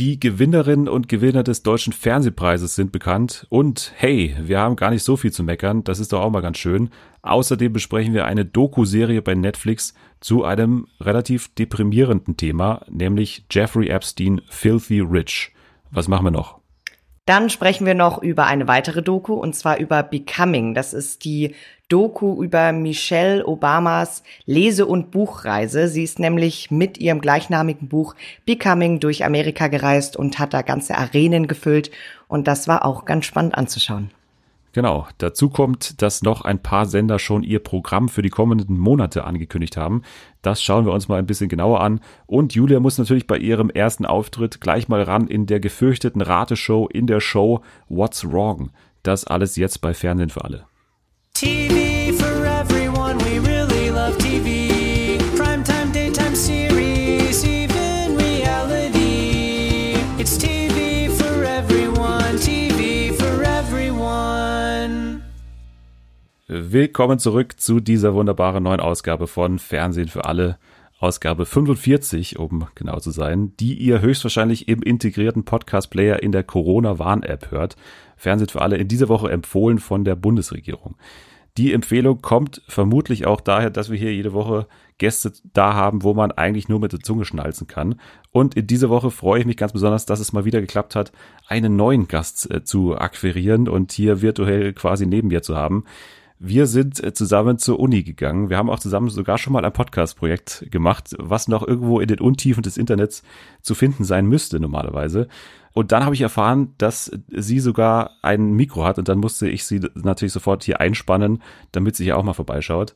Die Gewinnerinnen und Gewinner des Deutschen Fernsehpreises sind bekannt. Und hey, wir haben gar nicht so viel zu meckern. Das ist doch auch mal ganz schön. Außerdem besprechen wir eine Doku-Serie bei Netflix zu einem relativ deprimierenden Thema, nämlich Jeffrey Epstein Filthy Rich. Was machen wir noch? Dann sprechen wir noch über eine weitere Doku und zwar über Becoming. Das ist die Doku über Michelle Obamas Lese- und Buchreise. Sie ist nämlich mit ihrem gleichnamigen Buch Becoming durch Amerika gereist und hat da ganze Arenen gefüllt. Und das war auch ganz spannend anzuschauen. Genau. Dazu kommt, dass noch ein paar Sender schon ihr Programm für die kommenden Monate angekündigt haben. Das schauen wir uns mal ein bisschen genauer an. Und Julia muss natürlich bei ihrem ersten Auftritt gleich mal ran in der gefürchteten Rateshow in der Show What's Wrong. Das alles jetzt bei Fernsehen für alle. TV for everyone, we really love TV. Primetime, daytime series, even reality. It's TV for everyone, TV for everyone. Willkommen zurück zu dieser wunderbaren neuen Ausgabe von Fernsehen für alle. Ausgabe 45, um genau zu sein, die ihr höchstwahrscheinlich im integrierten Podcast-Player in der Corona-Warn-App hört. Fernsehen für alle in dieser Woche empfohlen von der Bundesregierung. Die Empfehlung kommt vermutlich auch daher, dass wir hier jede Woche Gäste da haben, wo man eigentlich nur mit der Zunge schnalzen kann. Und in dieser Woche freue ich mich ganz besonders, dass es mal wieder geklappt hat, einen neuen Gast äh, zu akquirieren und hier virtuell quasi neben mir zu haben. Wir sind äh, zusammen zur Uni gegangen. Wir haben auch zusammen sogar schon mal ein Podcast-Projekt gemacht, was noch irgendwo in den Untiefen des Internets zu finden sein müsste normalerweise. Und dann habe ich erfahren, dass sie sogar ein Mikro hat und dann musste ich sie natürlich sofort hier einspannen, damit sie hier auch mal vorbeischaut.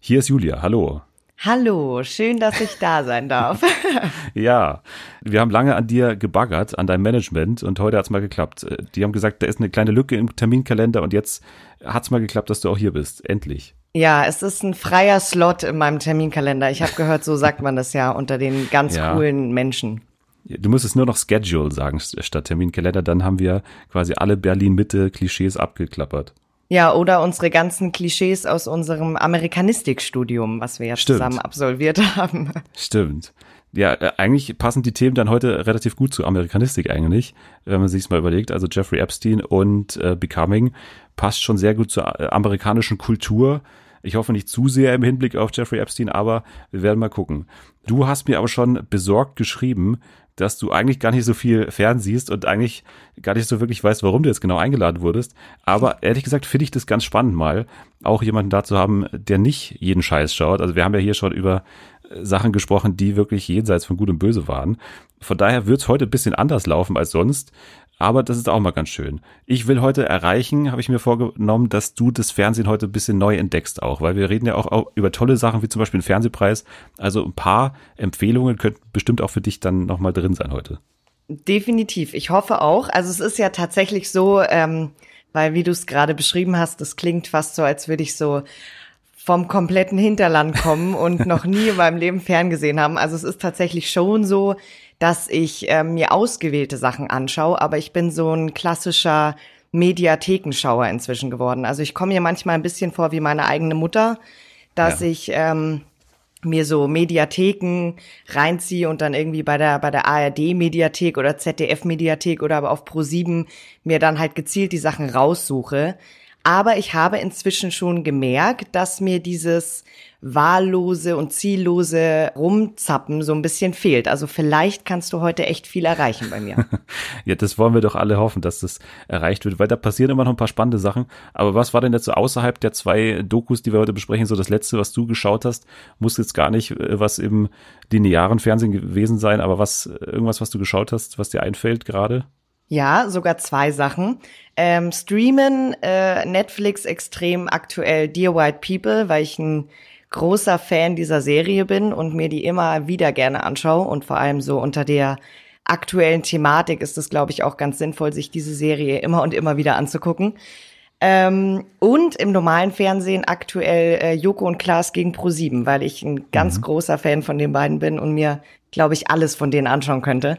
Hier ist Julia, hallo. Hallo, schön, dass ich da sein darf. ja, wir haben lange an dir gebaggert, an deinem Management und heute hat's mal geklappt. Die haben gesagt, da ist eine kleine Lücke im Terminkalender und jetzt hat's mal geklappt, dass du auch hier bist. Endlich. Ja, es ist ein freier Slot in meinem Terminkalender. Ich habe gehört, so sagt man das ja unter den ganz ja. coolen Menschen. Du musst es nur noch Schedule sagen statt Terminkalender, dann haben wir quasi alle Berlin-Mitte-Klischees abgeklappert. Ja, oder unsere ganzen Klischees aus unserem Amerikanistikstudium, was wir ja Stimmt. zusammen absolviert haben. Stimmt. Ja, äh, eigentlich passen die Themen dann heute relativ gut zu Amerikanistik eigentlich, wenn man sich's mal überlegt. Also Jeffrey Epstein und äh, Becoming passt schon sehr gut zur äh, amerikanischen Kultur. Ich hoffe nicht zu sehr im Hinblick auf Jeffrey Epstein, aber wir werden mal gucken. Du hast mir aber schon besorgt geschrieben, dass du eigentlich gar nicht so viel fernsiehst und eigentlich gar nicht so wirklich weißt, warum du jetzt genau eingeladen wurdest. Aber ehrlich gesagt finde ich das ganz spannend mal, auch jemanden da zu haben, der nicht jeden Scheiß schaut. Also wir haben ja hier schon über äh, Sachen gesprochen, die wirklich jenseits von Gut und Böse waren. Von daher wird es heute ein bisschen anders laufen als sonst. Aber das ist auch mal ganz schön. Ich will heute erreichen, habe ich mir vorgenommen, dass du das Fernsehen heute ein bisschen neu entdeckst auch, weil wir reden ja auch, über tolle Sachen wie zum Beispiel den Fernsehpreis. Also ein paar Empfehlungen könnten bestimmt auch für dich dann nochmal drin sein heute. Definitiv. Ich hoffe auch. Also es ist ja tatsächlich so, ähm, weil wie du es gerade beschrieben hast, das klingt fast so, als würde ich so vom kompletten Hinterland kommen und noch nie in meinem Leben ferngesehen haben. Also es ist tatsächlich schon so, dass ich äh, mir ausgewählte Sachen anschaue, aber ich bin so ein klassischer Mediathekenschauer inzwischen geworden. Also ich komme mir manchmal ein bisschen vor wie meine eigene Mutter, dass ja. ich ähm, mir so Mediatheken reinziehe und dann irgendwie bei der bei der ARD Mediathek oder ZDF Mediathek oder aber auf Pro 7 mir dann halt gezielt die Sachen raussuche. Aber ich habe inzwischen schon gemerkt, dass mir dieses wahllose und ziellose Rumzappen so ein bisschen fehlt. Also vielleicht kannst du heute echt viel erreichen bei mir. ja, das wollen wir doch alle hoffen, dass das erreicht wird, weil da passieren immer noch ein paar spannende Sachen. Aber was war denn jetzt so außerhalb der zwei Dokus, die wir heute besprechen, so das letzte, was du geschaut hast? Muss jetzt gar nicht äh, was im linearen Fernsehen gewesen sein, aber was, irgendwas, was du geschaut hast, was dir einfällt gerade? Ja, sogar zwei Sachen. Ähm, streamen äh, Netflix extrem aktuell Dear White People, weil ich ein großer Fan dieser Serie bin und mir die immer wieder gerne anschaue und vor allem so unter der aktuellen Thematik ist es, glaube ich, auch ganz sinnvoll, sich diese Serie immer und immer wieder anzugucken. Ähm, und im normalen Fernsehen aktuell äh, Joko und Klaas gegen Pro7, weil ich ein ganz mhm. großer Fan von den beiden bin und mir, glaube ich, alles von denen anschauen könnte.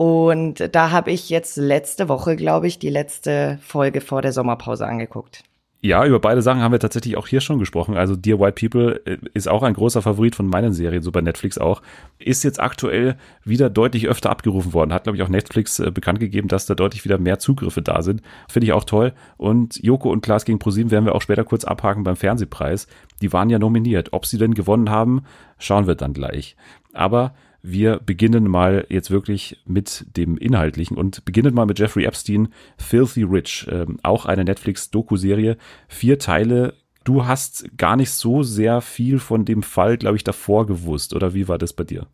Und da habe ich jetzt letzte Woche, glaube ich, die letzte Folge vor der Sommerpause angeguckt. Ja, über beide Sachen haben wir tatsächlich auch hier schon gesprochen. Also Dear White People äh, ist auch ein großer Favorit von meinen Serien, so bei Netflix auch. Ist jetzt aktuell wieder deutlich öfter abgerufen worden. Hat, glaube ich, auch Netflix äh, bekannt gegeben, dass da deutlich wieder mehr Zugriffe da sind. Finde ich auch toll. Und Joko und Klaas gegen ProSieben werden wir auch später kurz abhaken beim Fernsehpreis. Die waren ja nominiert. Ob sie denn gewonnen haben, schauen wir dann gleich. Aber wir beginnen mal jetzt wirklich mit dem Inhaltlichen und beginnen mal mit Jeffrey Epstein, Filthy Rich, ähm, auch eine Netflix-Doku-Serie. Vier Teile. Du hast gar nicht so sehr viel von dem Fall, glaube ich, davor gewusst, oder wie war das bei dir?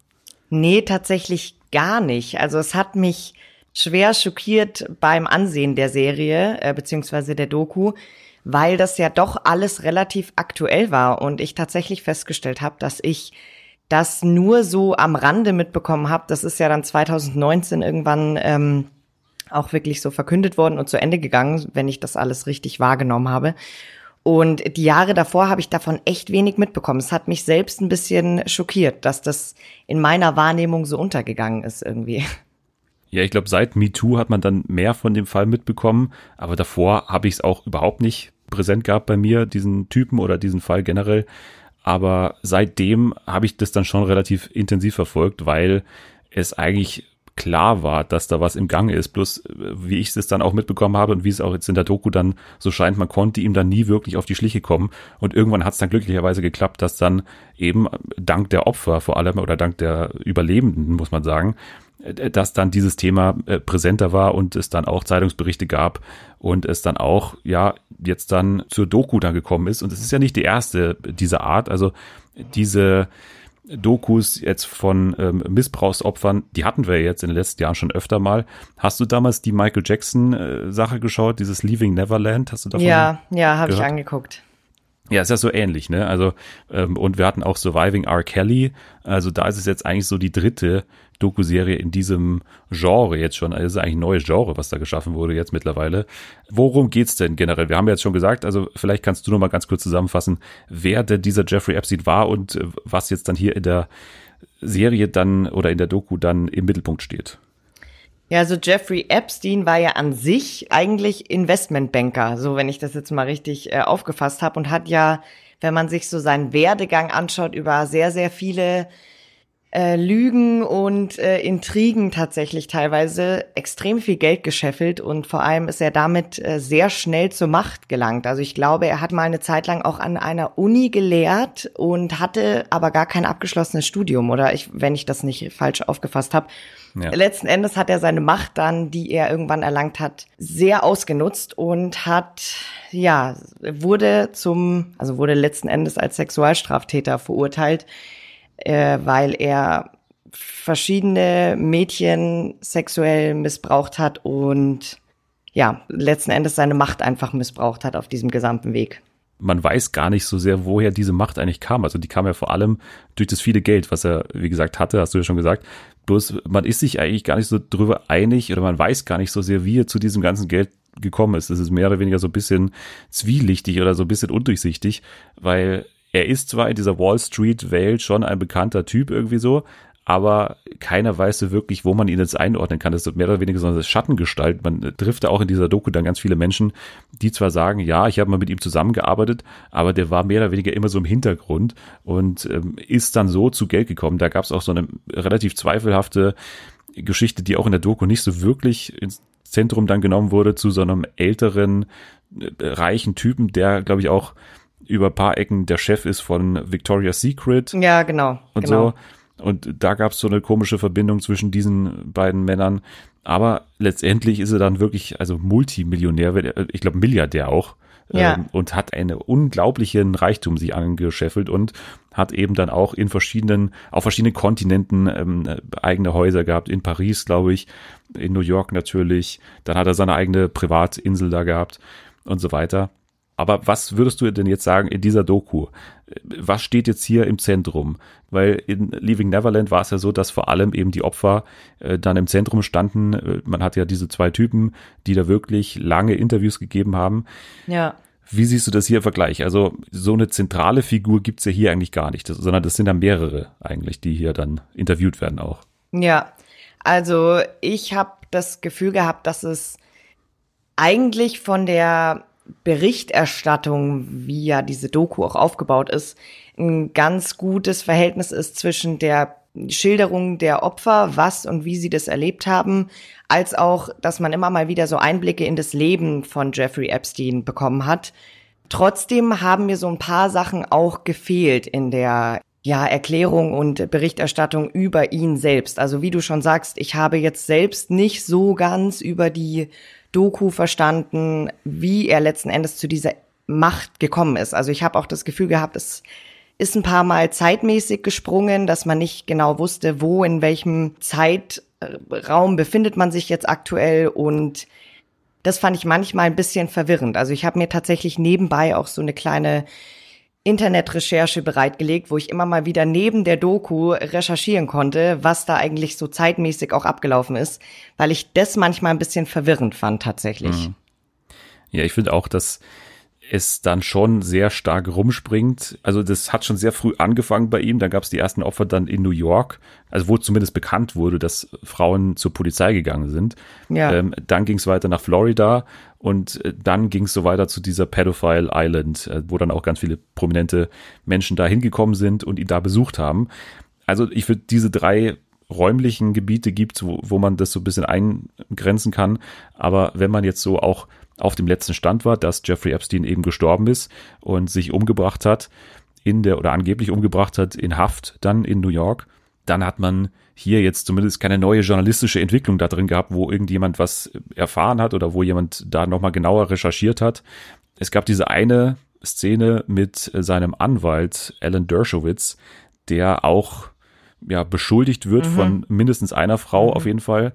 Nee, tatsächlich gar nicht. Also es hat mich schwer schockiert beim Ansehen der Serie, äh, beziehungsweise der Doku, weil das ja doch alles relativ aktuell war und ich tatsächlich festgestellt habe, dass ich das nur so am Rande mitbekommen habe. Das ist ja dann 2019 irgendwann ähm, auch wirklich so verkündet worden und zu Ende gegangen, wenn ich das alles richtig wahrgenommen habe. Und die Jahre davor habe ich davon echt wenig mitbekommen. Es hat mich selbst ein bisschen schockiert, dass das in meiner Wahrnehmung so untergegangen ist irgendwie. Ja, ich glaube, seit MeToo hat man dann mehr von dem Fall mitbekommen, aber davor habe ich es auch überhaupt nicht präsent gehabt bei mir, diesen Typen oder diesen Fall generell. Aber seitdem habe ich das dann schon relativ intensiv verfolgt, weil es eigentlich klar war, dass da was im Gange ist. Plus, wie ich es dann auch mitbekommen habe und wie es auch jetzt in der Doku dann so scheint, man konnte ihm dann nie wirklich auf die Schliche kommen. Und irgendwann hat es dann glücklicherweise geklappt, dass dann eben dank der Opfer vor allem oder dank der Überlebenden, muss man sagen, äh, dass dann dieses Thema äh, präsenter war und es dann auch Zeitungsberichte gab und es dann auch, ja, jetzt dann zur Doku dann gekommen ist. Und es ist ja nicht die erste dieser Art. Also diese Dokus jetzt von ähm, Missbrauchsopfern, die hatten wir jetzt in den letzten Jahren schon öfter mal. Hast du damals die Michael Jackson äh, Sache geschaut, dieses Leaving Neverland? Hast du davon Ja, ja, habe ich angeguckt. Ja, ist ja so ähnlich, ne? Also, ähm, und wir hatten auch Surviving R. Kelly. Also da ist es jetzt eigentlich so die dritte Doku-Serie in diesem Genre jetzt schon. Also das ist eigentlich ein neues Genre, was da geschaffen wurde jetzt mittlerweile. Worum geht's denn generell? Wir haben ja jetzt schon gesagt, also vielleicht kannst du noch mal ganz kurz zusammenfassen, wer denn dieser Jeffrey Epstein war und äh, was jetzt dann hier in der Serie dann oder in der Doku dann im Mittelpunkt steht. Ja, also Jeffrey Epstein war ja an sich eigentlich Investmentbanker, so wenn ich das jetzt mal richtig äh, aufgefasst habe und hat ja, wenn man sich so seinen Werdegang anschaut, über sehr, sehr viele äh, Lügen und äh, Intrigen tatsächlich teilweise extrem viel Geld gescheffelt und vor allem ist er damit äh, sehr schnell zur Macht gelangt. Also ich glaube, er hat mal eine Zeit lang auch an einer Uni gelehrt und hatte aber gar kein abgeschlossenes Studium oder ich, wenn ich das nicht falsch aufgefasst habe. Ja. Letzten Endes hat er seine Macht dann, die er irgendwann erlangt hat, sehr ausgenutzt und hat, ja, wurde zum, also wurde letzten Endes als Sexualstraftäter verurteilt äh, weil er verschiedene Mädchen sexuell missbraucht hat und ja, letzten Endes seine Macht einfach missbraucht hat auf diesem gesamten Weg. Man weiß gar nicht so sehr, woher diese Macht eigentlich kam. Also die kam ja vor allem durch das viele Geld, was er, wie gesagt, hatte, hast du ja schon gesagt. Bloß man ist sich eigentlich gar nicht so drüber einig oder man weiß gar nicht so sehr, wie er zu diesem ganzen Geld gekommen ist. Das ist mehr oder weniger so ein bisschen zwielichtig oder so ein bisschen undurchsichtig, weil er ist zwar in dieser Wall Street Welt schon ein bekannter Typ irgendwie so, aber keiner weiß so wirklich, wo man ihn jetzt einordnen kann. Das ist mehr oder weniger so eine Schattengestalt. Man trifft da auch in dieser Doku dann ganz viele Menschen, die zwar sagen, ja, ich habe mal mit ihm zusammengearbeitet, aber der war mehr oder weniger immer so im Hintergrund und ähm, ist dann so zu Geld gekommen. Da gab es auch so eine relativ zweifelhafte Geschichte, die auch in der Doku nicht so wirklich ins Zentrum dann genommen wurde, zu so einem älteren, äh, reichen Typen, der, glaube ich, auch über paar Ecken der Chef ist von Victoria's Secret. Ja, genau. Und genau. so. Und da gab es so eine komische Verbindung zwischen diesen beiden Männern. Aber letztendlich ist er dann wirklich, also Multimillionär, ich glaube Milliardär auch. Ja. Ähm, und hat einen unglaublichen Reichtum sich angescheffelt und hat eben dann auch in verschiedenen, auf verschiedenen Kontinenten ähm, eigene Häuser gehabt. In Paris, glaube ich, in New York natürlich. Dann hat er seine eigene Privatinsel da gehabt und so weiter. Aber was würdest du denn jetzt sagen in dieser Doku? Was steht jetzt hier im Zentrum? Weil in Leaving Neverland war es ja so, dass vor allem eben die Opfer äh, dann im Zentrum standen. Äh, man hat ja diese zwei Typen, die da wirklich lange Interviews gegeben haben. Ja. Wie siehst du das hier im Vergleich? Also so eine zentrale Figur gibt's ja hier eigentlich gar nicht, sondern das sind dann mehrere eigentlich, die hier dann interviewt werden auch. Ja, also ich habe das Gefühl gehabt, dass es eigentlich von der Berichterstattung, wie ja diese Doku auch aufgebaut ist, ein ganz gutes Verhältnis ist zwischen der Schilderung der Opfer, was und wie sie das erlebt haben, als auch, dass man immer mal wieder so Einblicke in das Leben von Jeffrey Epstein bekommen hat. Trotzdem haben mir so ein paar Sachen auch gefehlt in der ja, Erklärung und Berichterstattung über ihn selbst. Also wie du schon sagst, ich habe jetzt selbst nicht so ganz über die Doku verstanden, wie er letzten Endes zu dieser Macht gekommen ist. Also ich habe auch das Gefühl gehabt, es ist ein paar Mal zeitmäßig gesprungen, dass man nicht genau wusste, wo, in welchem Zeitraum befindet man sich jetzt aktuell und das fand ich manchmal ein bisschen verwirrend. Also ich habe mir tatsächlich nebenbei auch so eine kleine Internetrecherche bereitgelegt, wo ich immer mal wieder neben der Doku recherchieren konnte, was da eigentlich so zeitmäßig auch abgelaufen ist, weil ich das manchmal ein bisschen verwirrend fand tatsächlich. Mhm. Ja, ich finde auch, dass es dann schon sehr stark rumspringt. Also das hat schon sehr früh angefangen bei ihm. Da gab es die ersten Opfer dann in New York, also wo zumindest bekannt wurde, dass Frauen zur Polizei gegangen sind. Ja. Ähm, dann ging es weiter nach Florida und äh, dann ging es so weiter zu dieser Pedophile Island, äh, wo dann auch ganz viele prominente Menschen da hingekommen sind und ihn da besucht haben. Also ich würde diese drei räumlichen Gebiete gibt, wo, wo man das so ein bisschen eingrenzen kann. Aber wenn man jetzt so auch auf dem letzten Stand war, dass Jeffrey Epstein eben gestorben ist und sich umgebracht hat in der oder angeblich umgebracht hat in Haft dann in New York, dann hat man hier jetzt zumindest keine neue journalistische Entwicklung da drin gehabt, wo irgendjemand was erfahren hat oder wo jemand da nochmal genauer recherchiert hat. Es gab diese eine Szene mit seinem Anwalt Alan Dershowitz, der auch ja beschuldigt wird mhm. von mindestens einer Frau mhm. auf jeden Fall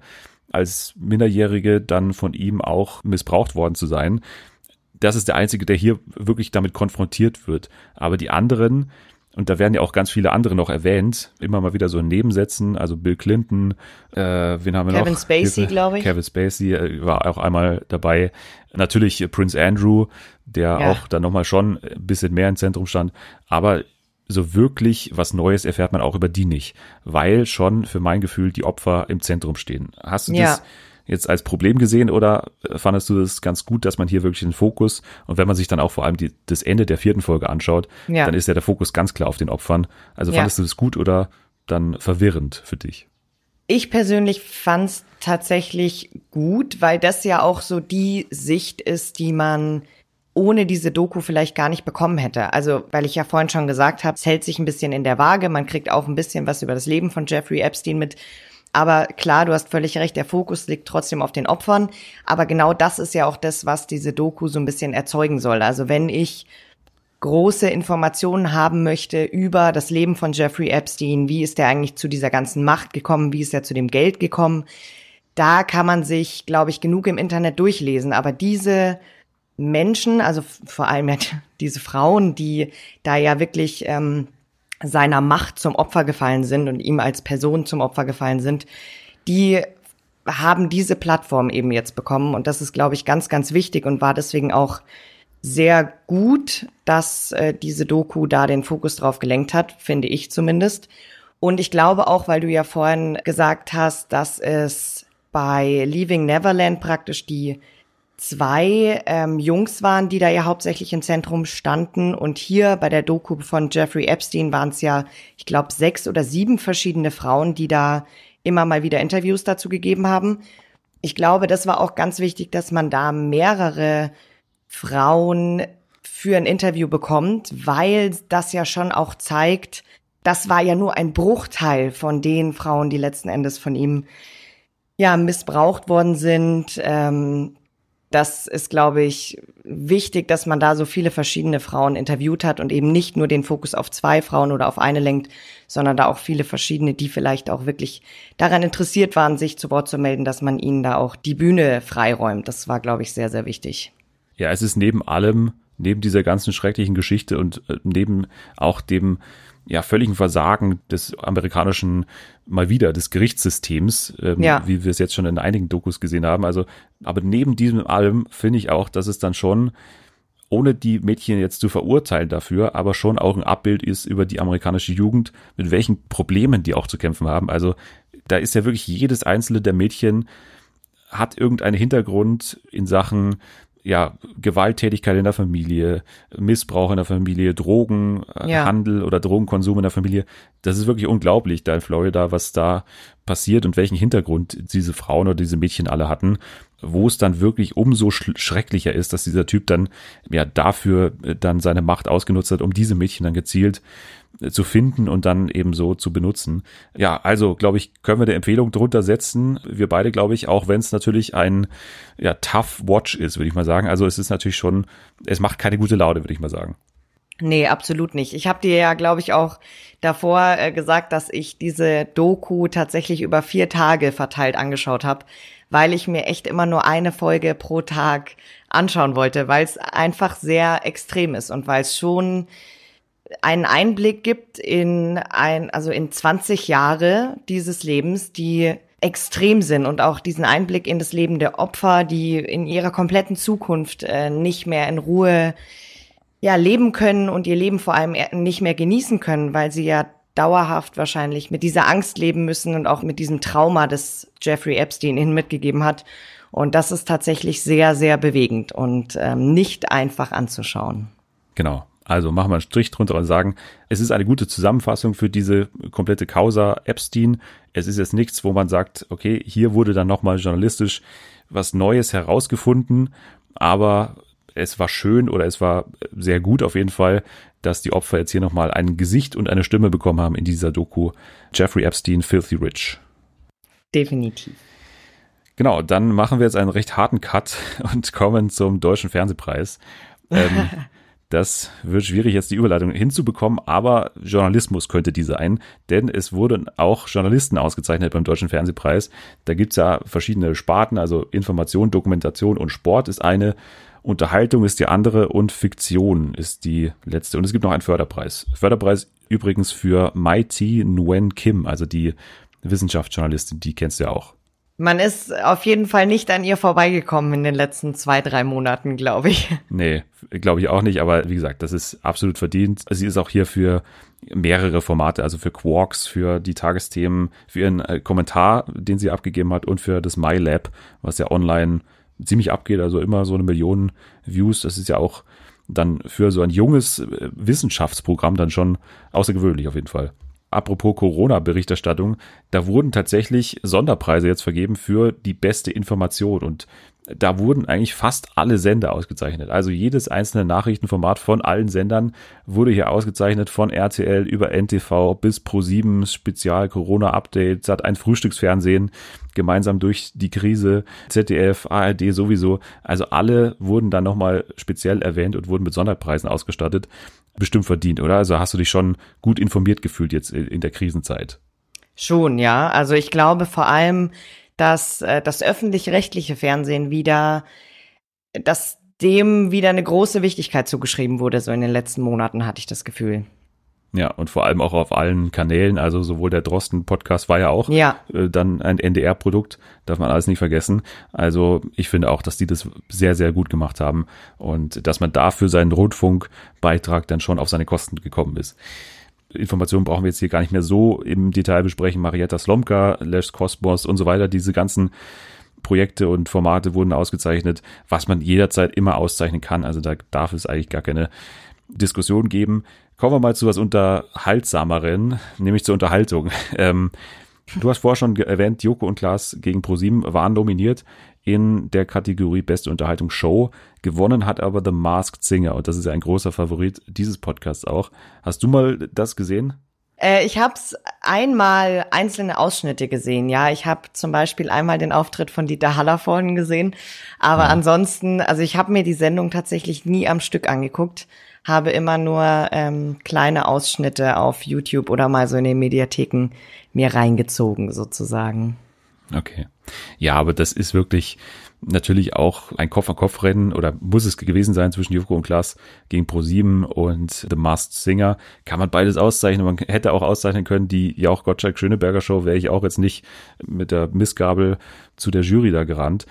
als Minderjährige dann von ihm auch missbraucht worden zu sein. Das ist der Einzige, der hier wirklich damit konfrontiert wird. Aber die anderen, und da werden ja auch ganz viele andere noch erwähnt, immer mal wieder so in Nebensätzen, also Bill Clinton, äh, wen haben wir Kevin noch? Spacey, glaube ich. Kevin Spacey äh, war auch einmal dabei. Natürlich Prince Andrew, der ja. auch dann nochmal schon ein bisschen mehr im Zentrum stand. Aber so wirklich was Neues erfährt man auch über die nicht, weil schon für mein Gefühl die Opfer im Zentrum stehen. Hast du ja. das jetzt als Problem gesehen oder fandest du das ganz gut, dass man hier wirklich den Fokus und wenn man sich dann auch vor allem die, das Ende der vierten Folge anschaut, ja. dann ist ja der Fokus ganz klar auf den Opfern. Also fandest ja. du das gut oder dann verwirrend für dich? Ich persönlich fand es tatsächlich gut, weil das ja auch so die Sicht ist, die man ohne diese Doku vielleicht gar nicht bekommen hätte. Also, weil ich ja vorhin schon gesagt habe, es hält sich ein bisschen in der Waage, man kriegt auch ein bisschen was über das Leben von Jeffrey Epstein mit. Aber klar, du hast völlig recht, der Fokus liegt trotzdem auf den Opfern. Aber genau das ist ja auch das, was diese Doku so ein bisschen erzeugen soll. Also wenn ich große Informationen haben möchte über das Leben von Jeffrey Epstein, wie ist er eigentlich zu dieser ganzen Macht gekommen, wie ist er zu dem Geld gekommen, da kann man sich, glaube ich, genug im Internet durchlesen. Aber diese Menschen, also vor allem ja diese Frauen, die da ja wirklich ähm, seiner Macht zum Opfer gefallen sind und ihm als Person zum Opfer gefallen sind, die haben diese Plattform eben jetzt bekommen. Und das ist, glaube ich, ganz, ganz wichtig und war deswegen auch sehr gut, dass äh, diese Doku da den Fokus drauf gelenkt hat, finde ich zumindest. Und ich glaube auch, weil du ja vorhin gesagt hast, dass es bei Leaving Neverland praktisch die zwei ähm, Jungs waren, die da ja hauptsächlich im Zentrum standen. Und hier bei der Doku von Jeffrey Epstein waren es ja, ich glaube, sechs oder sieben verschiedene Frauen, die da immer mal wieder Interviews dazu gegeben haben. Ich glaube, das war auch ganz wichtig, dass man da mehrere Frauen für ein Interview bekommt, weil das ja schon auch zeigt, das war ja nur ein Bruchteil von den Frauen, die letzten Endes von ihm ja missbraucht worden sind, ähm, das ist, glaube ich, wichtig, dass man da so viele verschiedene Frauen interviewt hat und eben nicht nur den Fokus auf zwei Frauen oder auf eine lenkt, sondern da auch viele verschiedene, die vielleicht auch wirklich daran interessiert waren, sich zu Wort zu melden, dass man ihnen da auch die Bühne freiräumt. Das war, glaube ich, sehr, sehr wichtig. Ja, es ist neben allem, neben dieser ganzen schrecklichen Geschichte und äh, neben auch dem ja, völligen Versagen des amerikanischen, mal wieder, des Gerichtssystems, ähm, ja. wie wir es jetzt schon in einigen Dokus gesehen haben. Also, aber neben diesem allem finde ich auch, dass es dann schon, ohne die Mädchen jetzt zu verurteilen dafür, aber schon auch ein Abbild ist über die amerikanische Jugend, mit welchen Problemen die auch zu kämpfen haben. Also, da ist ja wirklich jedes einzelne der Mädchen hat irgendeinen Hintergrund in Sachen ja, Gewalttätigkeit in der Familie, Missbrauch in der Familie, Drogenhandel ja. oder Drogenkonsum in der Familie. Das ist wirklich unglaublich da in Florida, was da passiert und welchen Hintergrund diese Frauen oder diese Mädchen alle hatten, wo es dann wirklich umso schrecklicher ist, dass dieser Typ dann ja dafür äh, dann seine Macht ausgenutzt hat, um diese Mädchen dann gezielt zu finden und dann eben so zu benutzen. Ja, also glaube ich, können wir eine Empfehlung drunter setzen. Wir beide, glaube ich, auch wenn es natürlich ein ja, tough Watch ist, würde ich mal sagen. Also es ist natürlich schon, es macht keine gute Laune, würde ich mal sagen. Nee, absolut nicht. Ich habe dir ja, glaube ich, auch davor äh, gesagt, dass ich diese Doku tatsächlich über vier Tage verteilt angeschaut habe, weil ich mir echt immer nur eine Folge pro Tag anschauen wollte, weil es einfach sehr extrem ist und weil es schon einen Einblick gibt in ein, also in 20 Jahre dieses Lebens, die extrem sind und auch diesen Einblick in das Leben der Opfer, die in ihrer kompletten Zukunft äh, nicht mehr in Ruhe ja leben können und ihr Leben vor allem nicht mehr genießen können, weil sie ja dauerhaft wahrscheinlich mit dieser Angst leben müssen und auch mit diesem Trauma, das Jeffrey Epstein ihnen mitgegeben hat. Und das ist tatsächlich sehr, sehr bewegend und ähm, nicht einfach anzuschauen. Genau. Also machen wir einen Strich drunter und sagen, es ist eine gute Zusammenfassung für diese komplette Causa Epstein. Es ist jetzt nichts, wo man sagt, okay, hier wurde dann nochmal journalistisch was Neues herausgefunden, aber es war schön oder es war sehr gut auf jeden Fall, dass die Opfer jetzt hier nochmal ein Gesicht und eine Stimme bekommen haben in dieser Doku Jeffrey Epstein, Filthy Rich. Definitiv. Genau, dann machen wir jetzt einen recht harten Cut und kommen zum Deutschen Fernsehpreis. Ähm, Das wird schwierig, jetzt die Überleitung hinzubekommen, aber Journalismus könnte die sein, denn es wurden auch Journalisten ausgezeichnet beim Deutschen Fernsehpreis. Da gibt's ja verschiedene Sparten, also Information, Dokumentation und Sport ist eine, Unterhaltung ist die andere und Fiktion ist die letzte. Und es gibt noch einen Förderpreis. Förderpreis übrigens für Mai T. Nguyen Kim, also die Wissenschaftsjournalistin, die kennst du ja auch. Man ist auf jeden Fall nicht an ihr vorbeigekommen in den letzten zwei, drei Monaten, glaube ich. Nee, glaube ich auch nicht, aber wie gesagt, das ist absolut verdient. Sie ist auch hier für mehrere Formate, also für Quarks, für die Tagesthemen, für ihren äh, Kommentar, den sie abgegeben hat und für das MyLab, was ja online ziemlich abgeht, also immer so eine Million Views. Das ist ja auch dann für so ein junges äh, Wissenschaftsprogramm dann schon außergewöhnlich auf jeden Fall apropos Corona-Berichterstattung, da wurden tatsächlich Sonderpreise jetzt vergeben für die beste Information und da wurden eigentlich fast alle Sender ausgezeichnet. Also jedes einzelne Nachrichtenformat von allen Sendern wurde hier ausgezeichnet, von RTL über NTV bis Pro7 Spezial Corona Update, hat ein Frühstücksfernsehen gemeinsam durch die Krise, ZDF, ARD sowieso. Also alle wurden dann nochmal speziell erwähnt und wurden mit Sonderpreisen ausgestattet bestimmt verdient, oder? Also hast du dich schon gut informiert gefühlt jetzt in der Krisenzeit? Schon, ja. Also ich glaube vor allem, dass äh, das öffentlich-rechtliche Fernsehen wieder, dass dem wieder eine große Wichtigkeit zugeschrieben wurde, so in den letzten Monaten hatte ich das Gefühl. Ja, und vor allem auch auf allen Kanälen, also sowohl der Drosten-Podcast war ja auch ja. Äh, dann ein NDR-Produkt, darf man alles nicht vergessen. Also ich finde auch, dass die das sehr, sehr gut gemacht haben und dass man dafür seinen Rundfunkbeitrag dann schon auf seine Kosten gekommen ist. Informationen brauchen wir jetzt hier gar nicht mehr so im Detail besprechen. Marietta Slomka, Les Kosmos und so weiter, diese ganzen Projekte und Formate wurden ausgezeichnet, was man jederzeit immer auszeichnen kann. Also da darf es eigentlich gar keine Diskussion geben. Kommen wir mal zu was Unterhaltsameren, nämlich zur Unterhaltung. Ähm, du hast vorher schon erwähnt, Joko und Klaas gegen ProSieben waren nominiert in der Kategorie Beste Unterhaltung Show. Gewonnen hat aber The Masked Singer und das ist ja ein großer Favorit dieses Podcasts auch. Hast du mal das gesehen? Äh, ich habe einmal einzelne Ausschnitte gesehen. Ja, ich habe zum Beispiel einmal den Auftritt von Dieter Haller vorhin gesehen, aber ja. ansonsten, also ich habe mir die Sendung tatsächlich nie am Stück angeguckt habe immer nur ähm, kleine Ausschnitte auf YouTube oder mal so in den Mediatheken mir reingezogen sozusagen. Okay. Ja, aber das ist wirklich natürlich auch ein Kopf-an-Kopf-Rennen oder muss es gewesen sein zwischen Joko und Klaas gegen Pro7 und The Masked Singer. Kann man beides auszeichnen. Man hätte auch auszeichnen können, die Jauch Gottschalk Schöneberger Show wäre ich auch jetzt nicht mit der Missgabel zu der Jury da gerannt.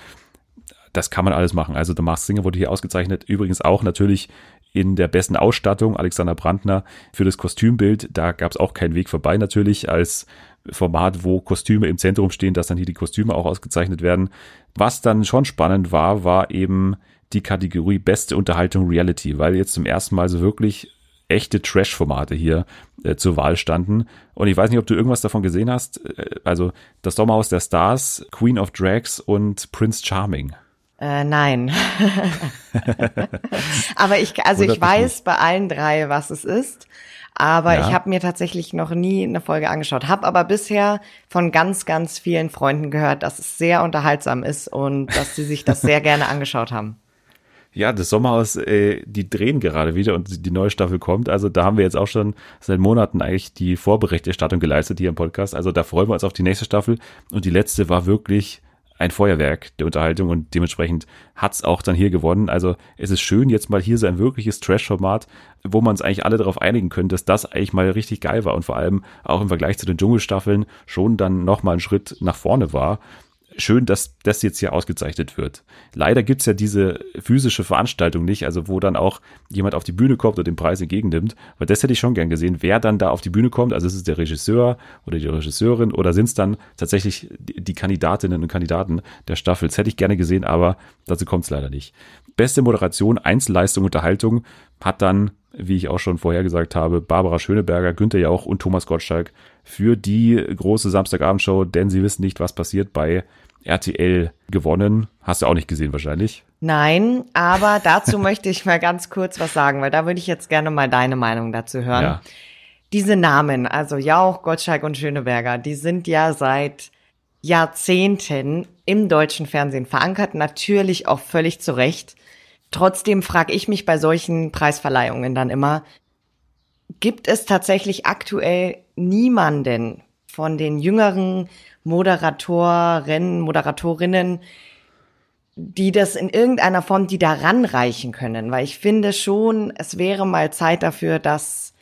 Das kann man alles machen. Also The Masked Singer wurde hier ausgezeichnet. Übrigens auch natürlich in der besten Ausstattung, Alexander Brandner, für das Kostümbild. Da gab es auch keinen Weg vorbei natürlich als Format, wo Kostüme im Zentrum stehen, dass dann hier die Kostüme auch ausgezeichnet werden. Was dann schon spannend war, war eben die Kategorie beste Unterhaltung Reality, weil jetzt zum ersten Mal so wirklich echte Trash-Formate hier äh, zur Wahl standen. Und ich weiß nicht, ob du irgendwas davon gesehen hast. Äh, also das Sommerhaus der Stars, Queen of Drags und Prince Charming. Äh, nein. Aber ich, also ich weiß bei allen drei, was es ist. Aber ja. ich habe mir tatsächlich noch nie eine Folge angeschaut. Habe aber bisher von ganz, ganz vielen Freunden gehört, dass es sehr unterhaltsam ist und dass sie sich das sehr gerne angeschaut haben. Ja, das Sommerhaus, äh, die drehen gerade wieder und die neue Staffel kommt. Also da haben wir jetzt auch schon seit Monaten eigentlich die Vorberichterstattung geleistet hier im Podcast. Also da freuen wir uns auf die nächste Staffel. Und die letzte war wirklich ein Feuerwerk der Unterhaltung und dementsprechend hat's auch dann hier gewonnen. Also es ist schön, jetzt mal hier so ein wirkliches Trash-Format, wo man uns eigentlich alle darauf einigen können, dass das eigentlich mal richtig geil war und vor allem auch im Vergleich zu den Dschungelstaffeln schon dann nochmal einen Schritt nach vorne war schön, dass das jetzt hier ausgezeichnet wird. Leider gibt's ja diese physische Veranstaltung nicht, also wo dann auch jemand auf die Bühne kommt und den Preis entgegennimmt, weil das hätte ich schon gern gesehen, wer dann da auf die Bühne kommt, also ist es der Regisseur oder die Regisseurin oder sind es dann tatsächlich die Kandidatinnen und Kandidaten der Staffel. Das hätte ich gerne gesehen, aber dazu kommt's leider nicht. Beste Moderation, Einzelleistung, Unterhaltung hat dann, wie ich auch schon vorher gesagt habe, Barbara Schöneberger, Günther Jauch und Thomas Gottschalk für die große Samstagabendshow, denn sie wissen nicht, was passiert bei RTL gewonnen. Hast du auch nicht gesehen wahrscheinlich. Nein, aber dazu möchte ich mal ganz kurz was sagen, weil da würde ich jetzt gerne mal deine Meinung dazu hören. Ja. Diese Namen, also Jauch, Gottschalk und Schöneberger, die sind ja seit Jahrzehnten im deutschen Fernsehen verankert, natürlich auch völlig zu Recht. Trotzdem frage ich mich bei solchen Preisverleihungen dann immer, gibt es tatsächlich aktuell niemanden von den jüngeren Moderatoren, Moderatorinnen, die das in irgendeiner Form, die da ranreichen können. Weil ich finde schon, es wäre mal Zeit dafür, dass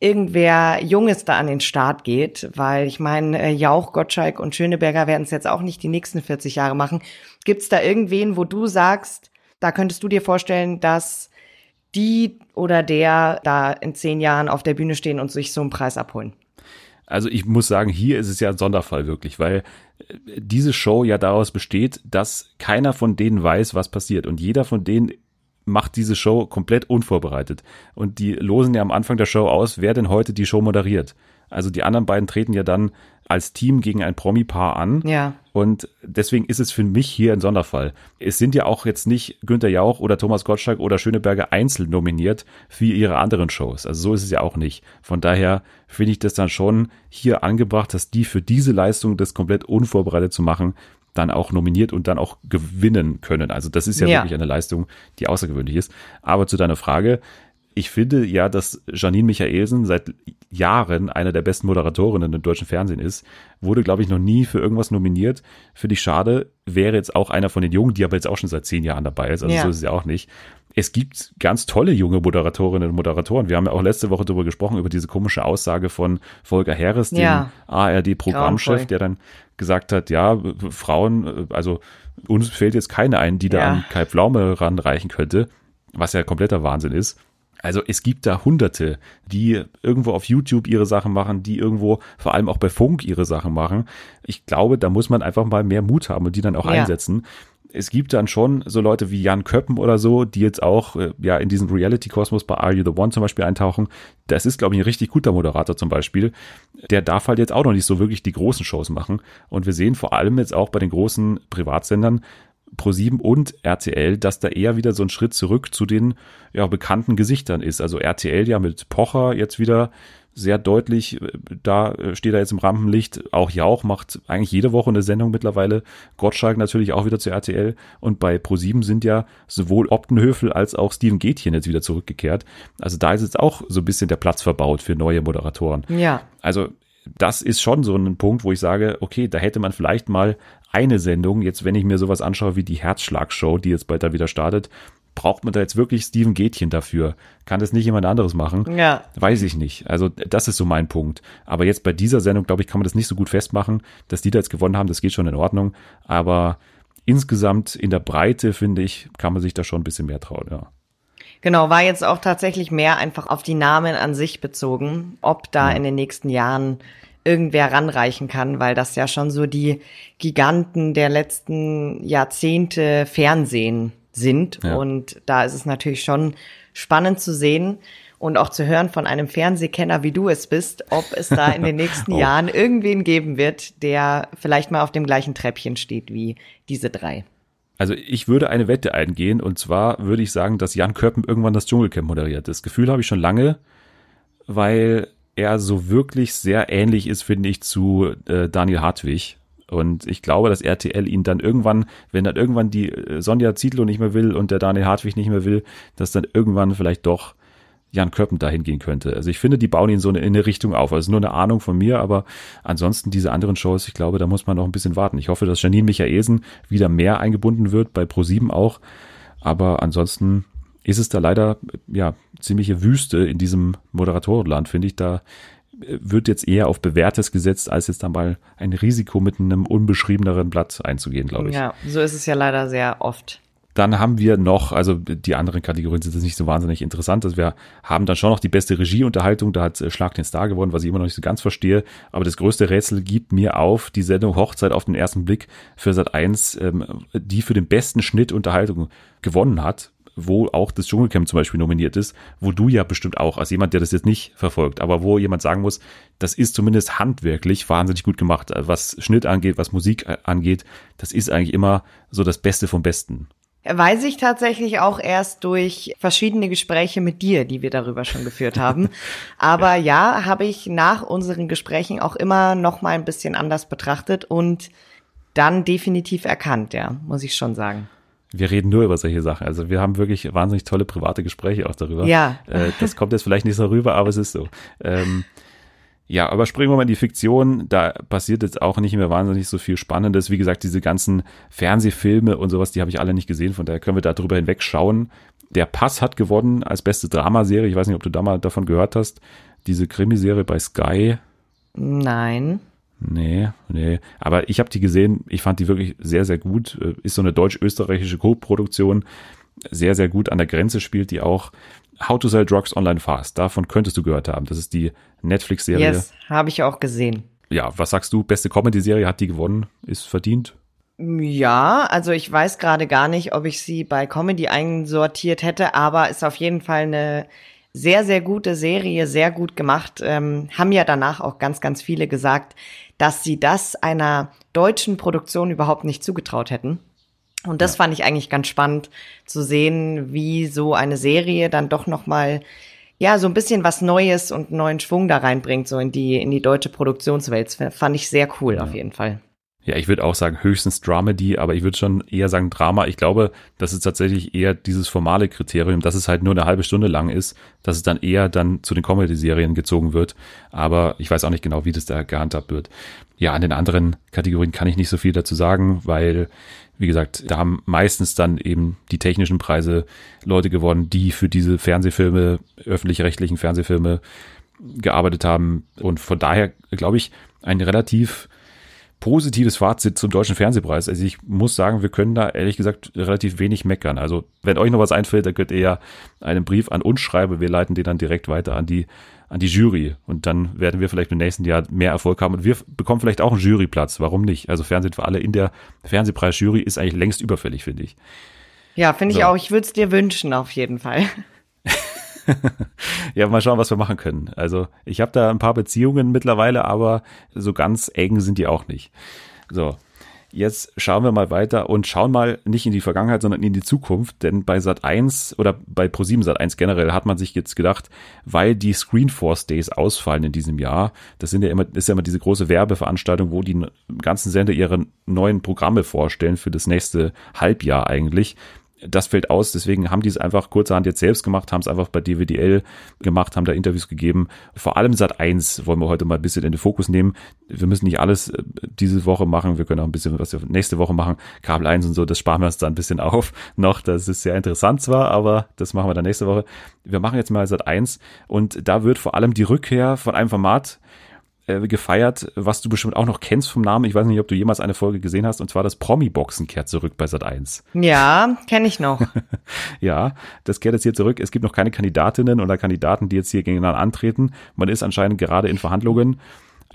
irgendwer Junges da an den Start geht, weil ich meine, äh, Jauch, Gottschalk und Schöneberger werden es jetzt auch nicht die nächsten 40 Jahre machen. Gibt es da irgendwen, wo du sagst, da könntest du dir vorstellen, dass die oder der da in zehn Jahren auf der Bühne stehen und sich so einen Preis abholen? Also ich muss sagen, hier ist es ja ein Sonderfall wirklich, weil äh, diese Show ja daraus besteht, dass keiner von denen weiß, was passiert und jeder von denen macht diese Show komplett unvorbereitet. Und die losen ja am Anfang der Show aus, wer denn heute die Show moderiert. Also die anderen beiden treten ja dann als Team gegen ein Promi-Paar an. Ja. Und deswegen ist es für mich hier ein Sonderfall. Es sind ja auch jetzt nicht Günter Jauch oder Thomas Gottschalk oder Schöneberger einzeln nominiert für ihre anderen Shows. Also so ist es ja auch nicht. Von daher finde ich das dann schon hier angebracht, dass die für diese Leistung, das komplett unvorbereitet zu machen, dann auch nominiert und dann auch gewinnen können. Also das ist ja, ja. wirklich eine Leistung, die außergewöhnlich ist. Aber zu deiner Frage, ich finde ja, dass Janine Michaelsen seit Jahren einer der besten Moderatorinnen im deutschen Fernsehen ist. Wurde, glaube ich, noch nie für irgendwas nominiert. Finde ich schade. Wäre jetzt auch einer von den Jungen, die aber jetzt auch schon seit zehn Jahren dabei ist. Also ja. so ist es ja auch nicht. Es gibt ganz tolle junge Moderatorinnen und Moderatoren. Wir haben ja auch letzte Woche darüber gesprochen, über diese komische Aussage von Volker Harris, dem ja. ARD-Programmchef, der dann gesagt hat, ja, Frauen, also uns fällt jetzt keine ein, die da ja. an Kai Pflaume ranreichen könnte, was ja kompletter Wahnsinn ist. Also es gibt da Hunderte, die irgendwo auf YouTube ihre Sachen machen, die irgendwo vor allem auch bei Funk ihre Sachen machen. Ich glaube, da muss man einfach mal mehr Mut haben und die dann auch ja. einsetzen. Es gibt dann schon so Leute wie Jan Köppen oder so, die jetzt auch äh, ja in diesen Reality-Kosmos bei Are You the One zum Beispiel eintauchen. Das ist, glaube ich, ein richtig guter Moderator zum Beispiel. Der darf halt jetzt auch noch nicht so wirklich die großen Shows machen. Und wir sehen vor allem jetzt auch bei den großen Privatsendern, Pro7 und RTL, dass da eher wieder so ein Schritt zurück zu den ja, bekannten Gesichtern ist. Also RTL ja mit Pocher jetzt wieder sehr deutlich, äh, da äh, steht er jetzt im Rampenlicht. Auch Jauch macht eigentlich jede Woche eine Sendung mittlerweile. Gottschalk natürlich auch wieder zu RTL. Und bei Pro7 sind ja sowohl Optenhöfel als auch Steven Gätchen jetzt wieder zurückgekehrt. Also da ist jetzt auch so ein bisschen der Platz verbaut für neue Moderatoren. Ja. Also das ist schon so ein Punkt, wo ich sage, okay, da hätte man vielleicht mal eine Sendung, jetzt wenn ich mir sowas anschaue wie die Herzschlagshow, die jetzt bald da wieder startet, braucht man da jetzt wirklich Steven Gätchen dafür? Kann das nicht jemand anderes machen? Ja. Weiß ich nicht. Also das ist so mein Punkt. Aber jetzt bei dieser Sendung, glaube ich, kann man das nicht so gut festmachen. Dass die da jetzt gewonnen haben, das geht schon in Ordnung. Aber insgesamt in der Breite, finde ich, kann man sich da schon ein bisschen mehr trauen, ja. Genau, war jetzt auch tatsächlich mehr einfach auf die Namen an sich bezogen, ob da ja. in den nächsten Jahren irgendwer ranreichen kann, weil das ja schon so die Giganten der letzten Jahrzehnte Fernsehen sind. Ja. Und da ist es natürlich schon spannend zu sehen und auch zu hören von einem Fernsehkenner, wie du es bist, ob es da in den nächsten oh. Jahren irgendwen geben wird, der vielleicht mal auf dem gleichen Treppchen steht wie diese drei. Also ich würde eine Wette eingehen und zwar würde ich sagen, dass Jan Köppen irgendwann das Dschungelcamp moderiert. Das Gefühl habe ich schon lange, weil er so wirklich sehr ähnlich ist, finde ich, zu äh, Daniel Hartwig. Und ich glaube, dass RTL ihn dann irgendwann, wenn dann irgendwann die äh, Sonja Zietlow nicht mehr will und der Daniel Hartwig nicht mehr will, dass dann irgendwann vielleicht doch Jan Köppen dahin gehen könnte. Also ich finde, die bauen ihn so in eine Richtung auf. Also nur eine Ahnung von mir, aber ansonsten diese anderen Shows, ich glaube, da muss man noch ein bisschen warten. Ich hoffe, dass Janine Michaelsen wieder mehr eingebunden wird, bei Pro7 auch. Aber ansonsten ist es da leider, ja, ziemliche Wüste in diesem Moderatorenland, finde ich. Da wird jetzt eher auf Bewährtes gesetzt, als jetzt dann mal ein Risiko mit einem unbeschriebeneren Blatt einzugehen, glaube ich. Ja, so ist es ja leider sehr oft. Dann haben wir noch, also die anderen Kategorien sind jetzt nicht so wahnsinnig interessant. Also wir haben dann schon noch die beste Regieunterhaltung. Da hat äh, Schlag den Star gewonnen, was ich immer noch nicht so ganz verstehe. Aber das größte Rätsel gibt mir auf die Sendung Hochzeit auf den ersten Blick für Sat 1, ähm, die für den besten Schnitt Unterhaltung gewonnen hat wo auch das Dschungelcamp zum Beispiel nominiert ist, wo du ja bestimmt auch als jemand, der das jetzt nicht verfolgt, aber wo jemand sagen muss, das ist zumindest handwerklich wahnsinnig gut gemacht, was Schnitt angeht, was Musik äh, angeht, das ist eigentlich immer so das Beste vom Besten. Weiß ich tatsächlich auch erst durch verschiedene Gespräche mit dir, die wir darüber schon geführt haben. Aber ja, habe ich nach unseren Gesprächen auch immer noch mal ein bisschen anders betrachtet und dann definitiv erkannt, ja, muss ich schon sagen. Wir reden nur über solche Sachen. Also wir haben wirklich wahnsinnig tolle private Gespräche auch darüber. Ja. Äh, das kommt jetzt vielleicht nicht so rüber, aber es ist so. Ähm, ja, aber springen wir mal in die Fiktion. Da passiert jetzt auch nicht mehr wahnsinnig so viel Spannendes. Wie gesagt, diese ganzen Fernsehfilme und sowas, die habe ich alle nicht gesehen. Von daher können wir da drüber hinwegschauen. Der Pass hat gewonnen als beste Dramaserie. Ich weiß nicht, ob du da mal davon gehört hast. Diese Krimiserie bei Sky. Nein. Nee, nee. Aber ich habe die gesehen, ich fand die wirklich sehr, sehr gut. Äh, ist so eine deutsch-österreichische Co-Produktion. Sehr, sehr gut an der Grenze spielt die auch. How to Sell Drugs Online Fast. Davon könntest du gehört haben. Das ist die Netflix-Serie. Yes, habe ich auch gesehen. Ja, was sagst du? Beste Comedy-Serie hat die gewonnen? Ist verdient? Ja, also ich weiß gerade gar nicht, ob ich sie bei Comedy einsortiert hätte, aber ist auf jeden Fall eine sehr, sehr gute Serie, sehr gut gemacht. Ähm, haben ja danach auch ganz, ganz viele gesagt, dass sie das einer deutschen Produktion überhaupt nicht zugetraut hätten. Und das ja. fand ich eigentlich ganz spannend zu sehen, wie so eine Serie dann doch noch mal ja so ein bisschen was Neues und neuen Schwung da reinbringt so in die in die deutsche Produktionswelt. Das fand ich sehr cool ja. auf jeden Fall. Ja, ich würde auch sagen höchstens Dramedy, aber ich würde schon eher sagen Drama. Ich glaube, das ist tatsächlich eher dieses formale Kriterium, dass es halt nur eine halbe Stunde lang ist, dass es dann eher dann zu den Comedy-Serien gezogen wird. Aber ich weiß auch nicht genau, wie das da gehandhabt wird. Ja, an den anderen Kategorien kann ich nicht so viel dazu sagen, weil, wie gesagt, da haben meistens dann eben die technischen Preise Leute gewonnen, die für diese Fernsehfilme, öffentlich-rechtlichen Fernsehfilme gearbeitet haben. Und von daher, glaube ich, ein relativ positives Fazit zum deutschen Fernsehpreis. Also ich muss sagen, wir können da ehrlich gesagt relativ wenig meckern. Also wenn euch noch was einfällt, dann könnt ihr ja einen Brief an uns schreiben. Wir leiten den dann direkt weiter an die an die Jury und dann werden wir vielleicht im nächsten Jahr mehr Erfolg haben und wir bekommen vielleicht auch einen Juryplatz. Warum nicht? Also Fernsehen für alle in der Fernsehpreisjury ist eigentlich längst überfällig, finde ich. Ja, finde so. ich auch. Ich würde es dir wünschen auf jeden Fall. ja, mal schauen, was wir machen können. Also ich habe da ein paar Beziehungen mittlerweile, aber so ganz eng sind die auch nicht. So, jetzt schauen wir mal weiter und schauen mal nicht in die Vergangenheit, sondern in die Zukunft. Denn bei Sat 1 oder bei Pro7 Sat 1 generell hat man sich jetzt gedacht, weil die Screenforce Days ausfallen in diesem Jahr, das sind ja immer, ist ja immer diese große Werbeveranstaltung, wo die ganzen Sender ihre neuen Programme vorstellen für das nächste Halbjahr eigentlich das fällt aus, deswegen haben die es einfach kurzerhand jetzt selbst gemacht, haben es einfach bei DWDL gemacht, haben da Interviews gegeben. Vor allem Sat 1 wollen wir heute mal ein bisschen in den Fokus nehmen. Wir müssen nicht alles äh, diese Woche machen, wir können auch ein bisschen was nächste Woche machen. Kabel 1 und so, das sparen wir uns da ein bisschen auf noch. Das ist sehr interessant zwar, aber das machen wir dann nächste Woche. Wir machen jetzt mal Sat 1 und da wird vor allem die Rückkehr von einem Format äh, gefeiert, was du bestimmt auch noch kennst vom Namen. Ich weiß nicht, ob du jemals eine Folge gesehen hast, und zwar das Promi-Boxen kehrt zurück bei Sat 1. Ja, kenne ich noch. ja, das kehrt jetzt hier zurück. Es gibt noch keine Kandidatinnen oder Kandidaten, die jetzt hier gegeneinander antreten. Man ist anscheinend gerade in Verhandlungen.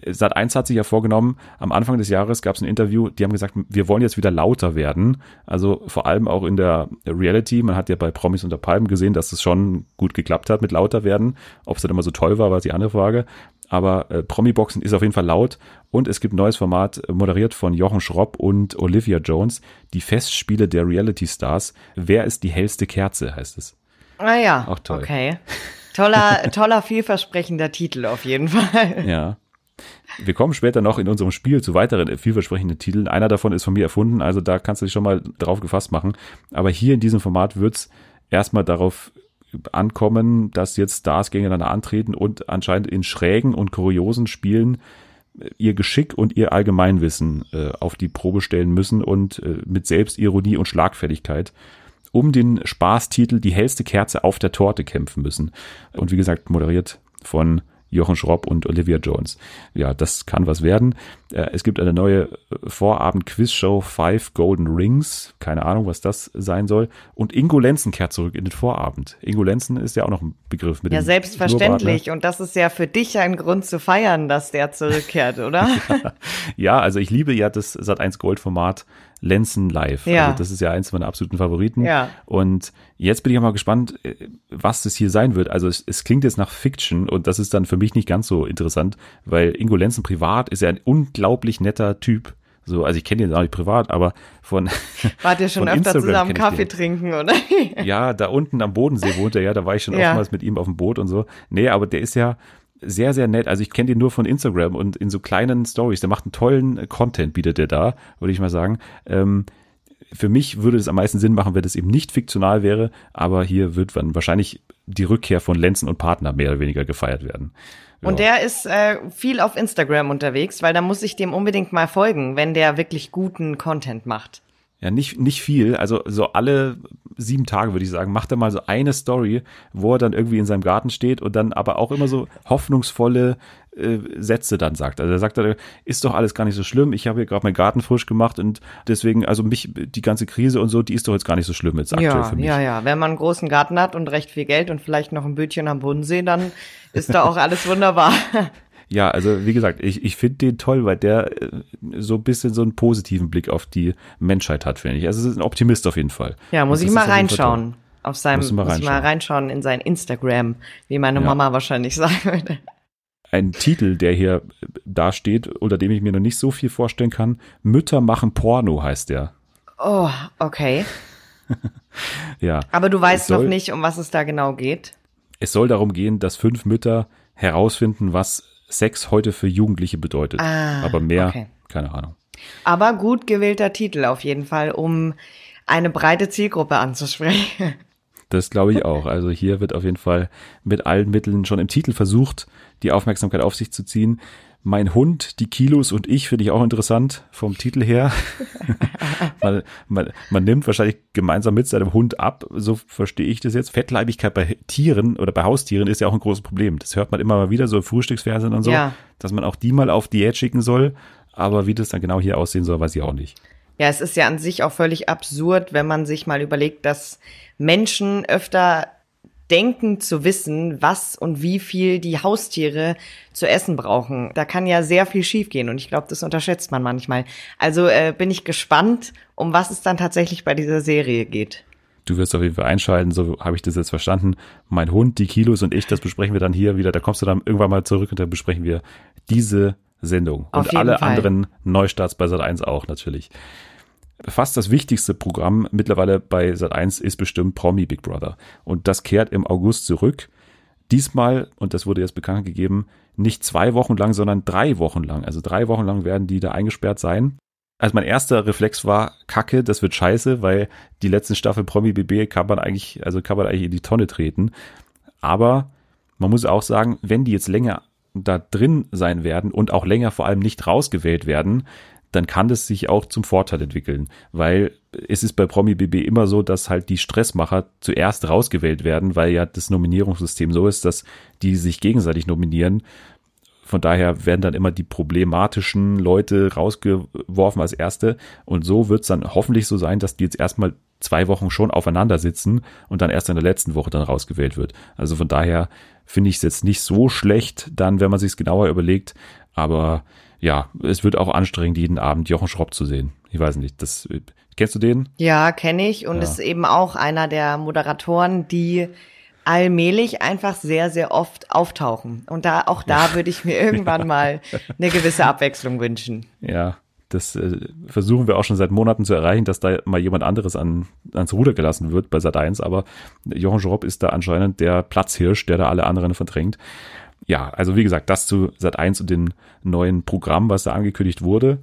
Sat 1 hat sich ja vorgenommen, am Anfang des Jahres gab es ein Interview, die haben gesagt, wir wollen jetzt wieder lauter werden. Also vor allem auch in der Reality. Man hat ja bei Promis unter Palmen gesehen, dass es schon gut geklappt hat mit lauter werden. Ob es dann immer so toll war, war die andere Frage. Aber äh, Promi-Boxen ist auf jeden Fall laut und es gibt ein neues Format, moderiert von Jochen Schropp und Olivia Jones, die Festspiele der Reality Stars. Wer ist die hellste Kerze, heißt es. Ah ja, auch toll. Okay. Toller, toller, vielversprechender Titel auf jeden Fall. Ja. Wir kommen später noch in unserem Spiel zu weiteren vielversprechenden Titeln. Einer davon ist von mir erfunden, also da kannst du dich schon mal drauf gefasst machen. Aber hier in diesem Format wird's erstmal darauf ankommen, dass jetzt Stars gegeneinander antreten und anscheinend in schrägen und kuriosen Spielen äh, ihr Geschick und ihr Allgemeinwissen äh, auf die Probe stellen müssen und äh, mit Selbstironie und Schlagfertigkeit um den Spaßtitel Die hellste Kerze auf der Torte kämpfen müssen. Und wie gesagt, moderiert von Jochen Schropp und Olivia Jones. Ja, das kann was werden. Äh, es gibt eine neue Vorabend-Quiz-Show Five Golden Rings. Keine Ahnung, was das sein soll. Und Ingo Lenzen kehrt zurück in den Vorabend. Ingo Lenzen ist ja auch noch ein Begriff mit Ja, dem selbstverständlich. Schnurrbart, ne? Und das ist ja für dich ein Grund zu feiern, dass der zurückkehrt, oder? ja, also ich liebe ja das Sat1 Gold-Format Lenzen live. Ja. Also das ist ja eins meiner absoluten Favoriten. Ja. Und jetzt bin ich auch mal gespannt, äh, was das hier sein wird. Also es, es, klingt jetzt nach Fiction und das ist dann für mich nicht ganz so interessant, weil Ingo Lenzen privat ist ja ein unglaublich netter Typ. So, also ich kenne ihn auch nicht privat, aber von Wart ihr schon öfter Instagram zusammen Kaffee trinken, oder? ja, da unten am Bodensee wohnt er ja, da war ich schon ja. oftmals mit ihm auf dem Boot und so. Nee, aber der ist ja, sehr, sehr nett. Also ich kenne den nur von Instagram und in so kleinen Stories. Der macht einen tollen Content, bietet der da, würde ich mal sagen. Ähm, für mich würde es am meisten Sinn machen, wenn das eben nicht fiktional wäre, aber hier wird dann wahrscheinlich die Rückkehr von Lenzen und Partner mehr oder weniger gefeiert werden. Ja. Und der ist äh, viel auf Instagram unterwegs, weil da muss ich dem unbedingt mal folgen, wenn der wirklich guten Content macht. Ja, nicht, nicht viel. Also so alle sieben Tage, würde ich sagen, macht er mal so eine Story, wo er dann irgendwie in seinem Garten steht und dann aber auch immer so hoffnungsvolle äh, Sätze dann sagt. Also er sagt, ist doch alles gar nicht so schlimm. Ich habe hier gerade meinen Garten frisch gemacht und deswegen, also mich, die ganze Krise und so, die ist doch jetzt gar nicht so schlimm jetzt aktuell ja, für mich. Ja, ja, wenn man einen großen Garten hat und recht viel Geld und vielleicht noch ein Bötchen am Bodensee, dann ist da auch alles wunderbar. Ja, also wie gesagt, ich, ich finde den toll, weil der äh, so ein bisschen so einen positiven Blick auf die Menschheit hat, finde ich. Also es ist ein Optimist auf jeden Fall. Ja, muss ich mal reinschauen. Auf seinem, muss, mal muss ich mal reinschauen in sein Instagram, wie meine ja. Mama wahrscheinlich sagen würde. Ein Titel, der hier dasteht, unter dem ich mir noch nicht so viel vorstellen kann. Mütter machen Porno heißt der. Oh, okay. ja. Aber du weißt soll, noch nicht, um was es da genau geht. Es soll darum gehen, dass fünf Mütter herausfinden, was Sex heute für Jugendliche bedeutet. Ah, Aber mehr, okay. keine Ahnung. Aber gut gewählter Titel auf jeden Fall, um eine breite Zielgruppe anzusprechen. Das glaube ich auch. Also hier wird auf jeden Fall mit allen Mitteln schon im Titel versucht, die Aufmerksamkeit auf sich zu ziehen. Mein Hund, die Kilos und ich finde ich auch interessant vom Titel her. man, man, man nimmt wahrscheinlich gemeinsam mit seinem Hund ab, so verstehe ich das jetzt. Fettleibigkeit bei Tieren oder bei Haustieren ist ja auch ein großes Problem. Das hört man immer mal wieder so Frühstücksfernsehen und so, ja. dass man auch die mal auf Diät schicken soll. Aber wie das dann genau hier aussehen soll, weiß ich auch nicht. Ja, es ist ja an sich auch völlig absurd, wenn man sich mal überlegt, dass Menschen öfter denken zu wissen, was und wie viel die Haustiere zu essen brauchen. Da kann ja sehr viel schiefgehen und ich glaube, das unterschätzt man manchmal. Also äh, bin ich gespannt, um was es dann tatsächlich bei dieser Serie geht. Du wirst auf jeden Fall einschalten, so habe ich das jetzt verstanden. Mein Hund, die Kilos und ich, das besprechen wir dann hier wieder. Da kommst du dann irgendwann mal zurück und dann besprechen wir diese Sendung. Auf und alle Fall. anderen Neustarts bei Sat 1 auch natürlich fast das wichtigste Programm mittlerweile bei Sat1 ist bestimmt Promi Big Brother. Und das kehrt im August zurück. Diesmal, und das wurde jetzt bekannt gegeben, nicht zwei Wochen lang, sondern drei Wochen lang. Also drei Wochen lang werden die da eingesperrt sein. Also mein erster Reflex war, Kacke, das wird scheiße, weil die letzten Staffel Promi BB kann man eigentlich, also kann man eigentlich in die Tonne treten. Aber man muss auch sagen, wenn die jetzt länger da drin sein werden und auch länger vor allem nicht rausgewählt werden, dann kann das sich auch zum Vorteil entwickeln, weil es ist bei Promi BB immer so, dass halt die Stressmacher zuerst rausgewählt werden, weil ja das Nominierungssystem so ist, dass die sich gegenseitig nominieren. Von daher werden dann immer die problematischen Leute rausgeworfen als Erste. Und so wird es dann hoffentlich so sein, dass die jetzt erstmal zwei Wochen schon aufeinander sitzen und dann erst in der letzten Woche dann rausgewählt wird. Also von daher finde ich es jetzt nicht so schlecht, dann, wenn man sich es genauer überlegt, Aber ja, es wird auch anstrengend, jeden Abend Jochen Schropp zu sehen. Ich weiß nicht, das kennst du den? Ja, kenne ich und ja. ist eben auch einer der Moderatoren, die allmählich einfach sehr, sehr oft auftauchen. Und da, auch da würde ich mir irgendwann mal eine gewisse Abwechslung wünschen. Ja, das äh, versuchen wir auch schon seit Monaten zu erreichen, dass da mal jemand anderes an, ans Ruder gelassen wird bei Sat 1, aber Jochen Schropp ist da anscheinend der Platzhirsch, der da alle anderen verdrängt. Ja, also wie gesagt, das zu Sat 1 und dem neuen Programm, was da angekündigt wurde.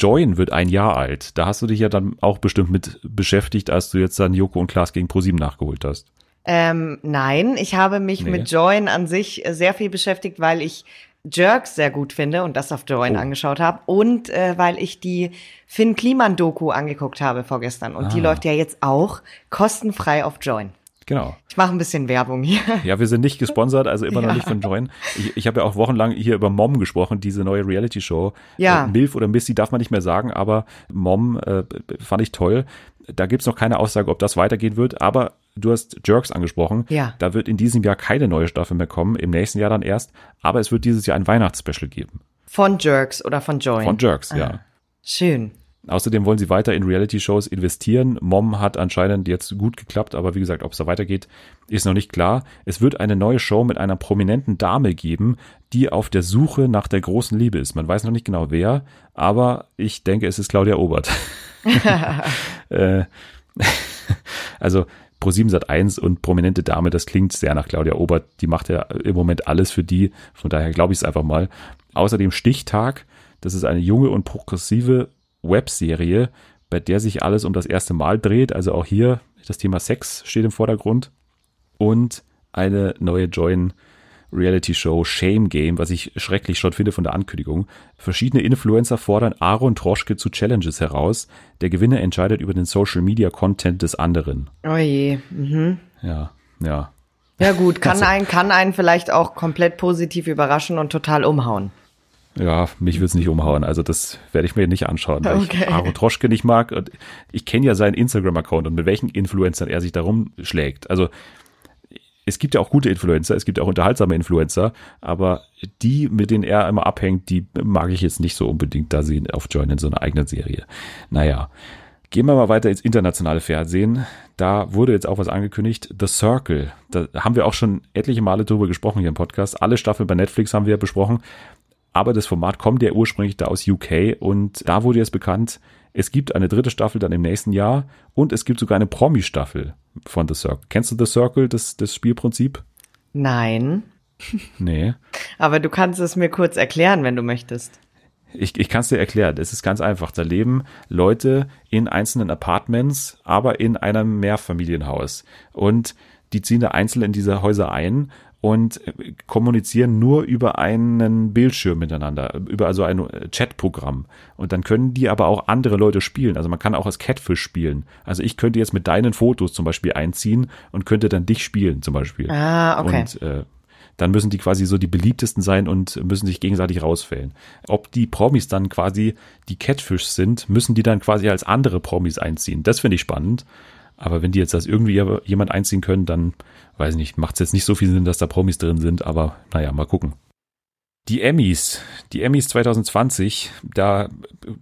Join wird ein Jahr alt. Da hast du dich ja dann auch bestimmt mit beschäftigt, als du jetzt dann Joko und Klaas gegen ProSieben nachgeholt hast. Ähm, nein, ich habe mich nee. mit Join an sich sehr viel beschäftigt, weil ich Jerks sehr gut finde und das auf Join oh. angeschaut habe und äh, weil ich die Finn Kliman Doku angeguckt habe vorgestern und ah. die läuft ja jetzt auch kostenfrei auf Join. Genau. Ich mache ein bisschen Werbung hier. Ja, wir sind nicht gesponsert, also immer ja. noch nicht von Join. Ich, ich habe ja auch wochenlang hier über Mom gesprochen, diese neue Reality-Show. Ja. Äh, Milf oder Missy darf man nicht mehr sagen, aber Mom äh, fand ich toll. Da gibt's noch keine Aussage, ob das weitergehen wird, aber du hast Jerks angesprochen. Ja. Da wird in diesem Jahr keine neue Staffel mehr kommen, im nächsten Jahr dann erst, aber es wird dieses Jahr ein Weihnachtsspecial geben. Von Jerks oder von Join? Von Jerks, ah. ja. Schön. Außerdem wollen sie weiter in Reality-Shows investieren. Mom hat anscheinend jetzt gut geklappt, aber wie gesagt, ob es da weitergeht, ist noch nicht klar. Es wird eine neue Show mit einer prominenten Dame geben, die auf der Suche nach der großen Liebe ist. Man weiß noch nicht genau wer, aber ich denke, es ist Claudia Obert. äh, also Pro7 Sat 1 und prominente Dame, das klingt sehr nach Claudia Obert. Die macht ja im Moment alles für die. Von daher glaube ich es einfach mal. Außerdem Stichtag. Das ist eine junge und progressive Webserie, bei der sich alles um das erste Mal dreht. Also auch hier das Thema Sex steht im Vordergrund. Und eine neue Join Reality Show Shame Game, was ich schrecklich schon finde von der Ankündigung. Verschiedene Influencer fordern Aaron Troschke zu Challenges heraus. Der Gewinner entscheidet über den Social Media Content des anderen. Oh je. Mhm. Ja, ja. Ja gut, kann also, einen, kann einen vielleicht auch komplett positiv überraschen und total umhauen. Ja, mich wird's nicht umhauen. Also das werde ich mir nicht anschauen, weil okay. ich Aaron Troschke nicht mag. Und ich kenne ja seinen Instagram-Account und mit welchen Influencern er sich darum schlägt. Also es gibt ja auch gute Influencer, es gibt auch unterhaltsame Influencer, aber die, mit denen er immer abhängt, die mag ich jetzt nicht so unbedingt da sehen auf Join in so einer eigenen Serie. Naja. Gehen wir mal weiter ins internationale Fernsehen. Da wurde jetzt auch was angekündigt. The Circle. Da haben wir auch schon etliche Male drüber gesprochen hier im Podcast. Alle Staffeln bei Netflix haben wir besprochen. Aber das Format kommt ja ursprünglich da aus UK und da wurde jetzt bekannt, es gibt eine dritte Staffel dann im nächsten Jahr und es gibt sogar eine Promi-Staffel von The Circle. Kennst du The Circle, das, das Spielprinzip? Nein. Nee. Aber du kannst es mir kurz erklären, wenn du möchtest. Ich, ich kann es dir erklären. Es ist ganz einfach. Da leben Leute in einzelnen Apartments, aber in einem Mehrfamilienhaus. Und die ziehen da einzeln in diese Häuser ein und kommunizieren nur über einen Bildschirm miteinander, über also ein Chatprogramm. Und dann können die aber auch andere Leute spielen. Also man kann auch als Catfish spielen. Also ich könnte jetzt mit deinen Fotos zum Beispiel einziehen und könnte dann dich spielen zum Beispiel. Ah, okay. Und äh, dann müssen die quasi so die beliebtesten sein und müssen sich gegenseitig rausfällen. Ob die Promis dann quasi die Catfish sind, müssen die dann quasi als andere Promis einziehen. Das finde ich spannend. Aber wenn die jetzt das irgendwie jemand einziehen können, dann, weiß ich nicht, macht es jetzt nicht so viel Sinn, dass da Promis drin sind, aber naja, mal gucken. Die Emmys, die Emmys 2020, da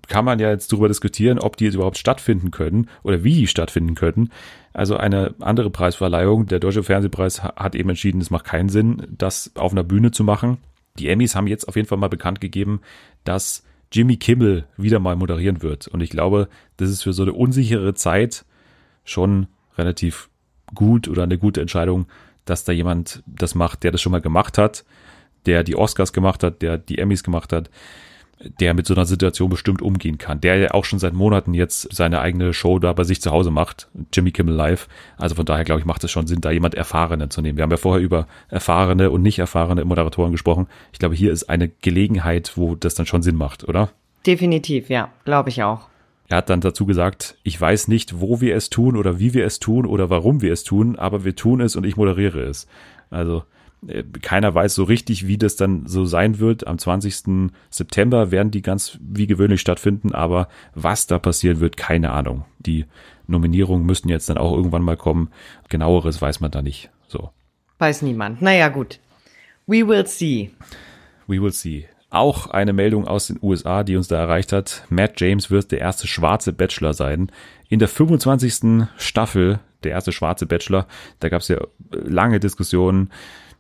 kann man ja jetzt darüber diskutieren, ob die jetzt überhaupt stattfinden können oder wie die stattfinden können. Also eine andere Preisverleihung, der Deutsche Fernsehpreis hat eben entschieden, es macht keinen Sinn, das auf einer Bühne zu machen. Die Emmys haben jetzt auf jeden Fall mal bekannt gegeben, dass Jimmy Kimmel wieder mal moderieren wird. Und ich glaube, das ist für so eine unsichere Zeit schon relativ gut oder eine gute Entscheidung, dass da jemand das macht, der das schon mal gemacht hat, der die Oscars gemacht hat, der die Emmys gemacht hat, der mit so einer Situation bestimmt umgehen kann, der ja auch schon seit Monaten jetzt seine eigene Show da bei sich zu Hause macht, Jimmy Kimmel Live. Also von daher glaube ich, macht es schon Sinn, da jemand Erfahrenen zu nehmen. Wir haben ja vorher über erfahrene und nicht erfahrene Moderatoren gesprochen. Ich glaube, hier ist eine Gelegenheit, wo das dann schon Sinn macht, oder? Definitiv, ja, glaube ich auch. Er hat dann dazu gesagt, ich weiß nicht, wo wir es tun oder wie wir es tun oder warum wir es tun, aber wir tun es und ich moderiere es. Also äh, keiner weiß so richtig, wie das dann so sein wird. Am 20. September werden die ganz wie gewöhnlich stattfinden, aber was da passieren wird, keine Ahnung. Die Nominierungen müssten jetzt dann auch irgendwann mal kommen. Genaueres weiß man da nicht. So. Weiß niemand. Naja, gut. We will see. We will see. Auch eine Meldung aus den USA, die uns da erreicht hat. Matt James wird der erste schwarze Bachelor sein. In der 25. Staffel, der erste schwarze Bachelor, da gab es ja lange Diskussionen,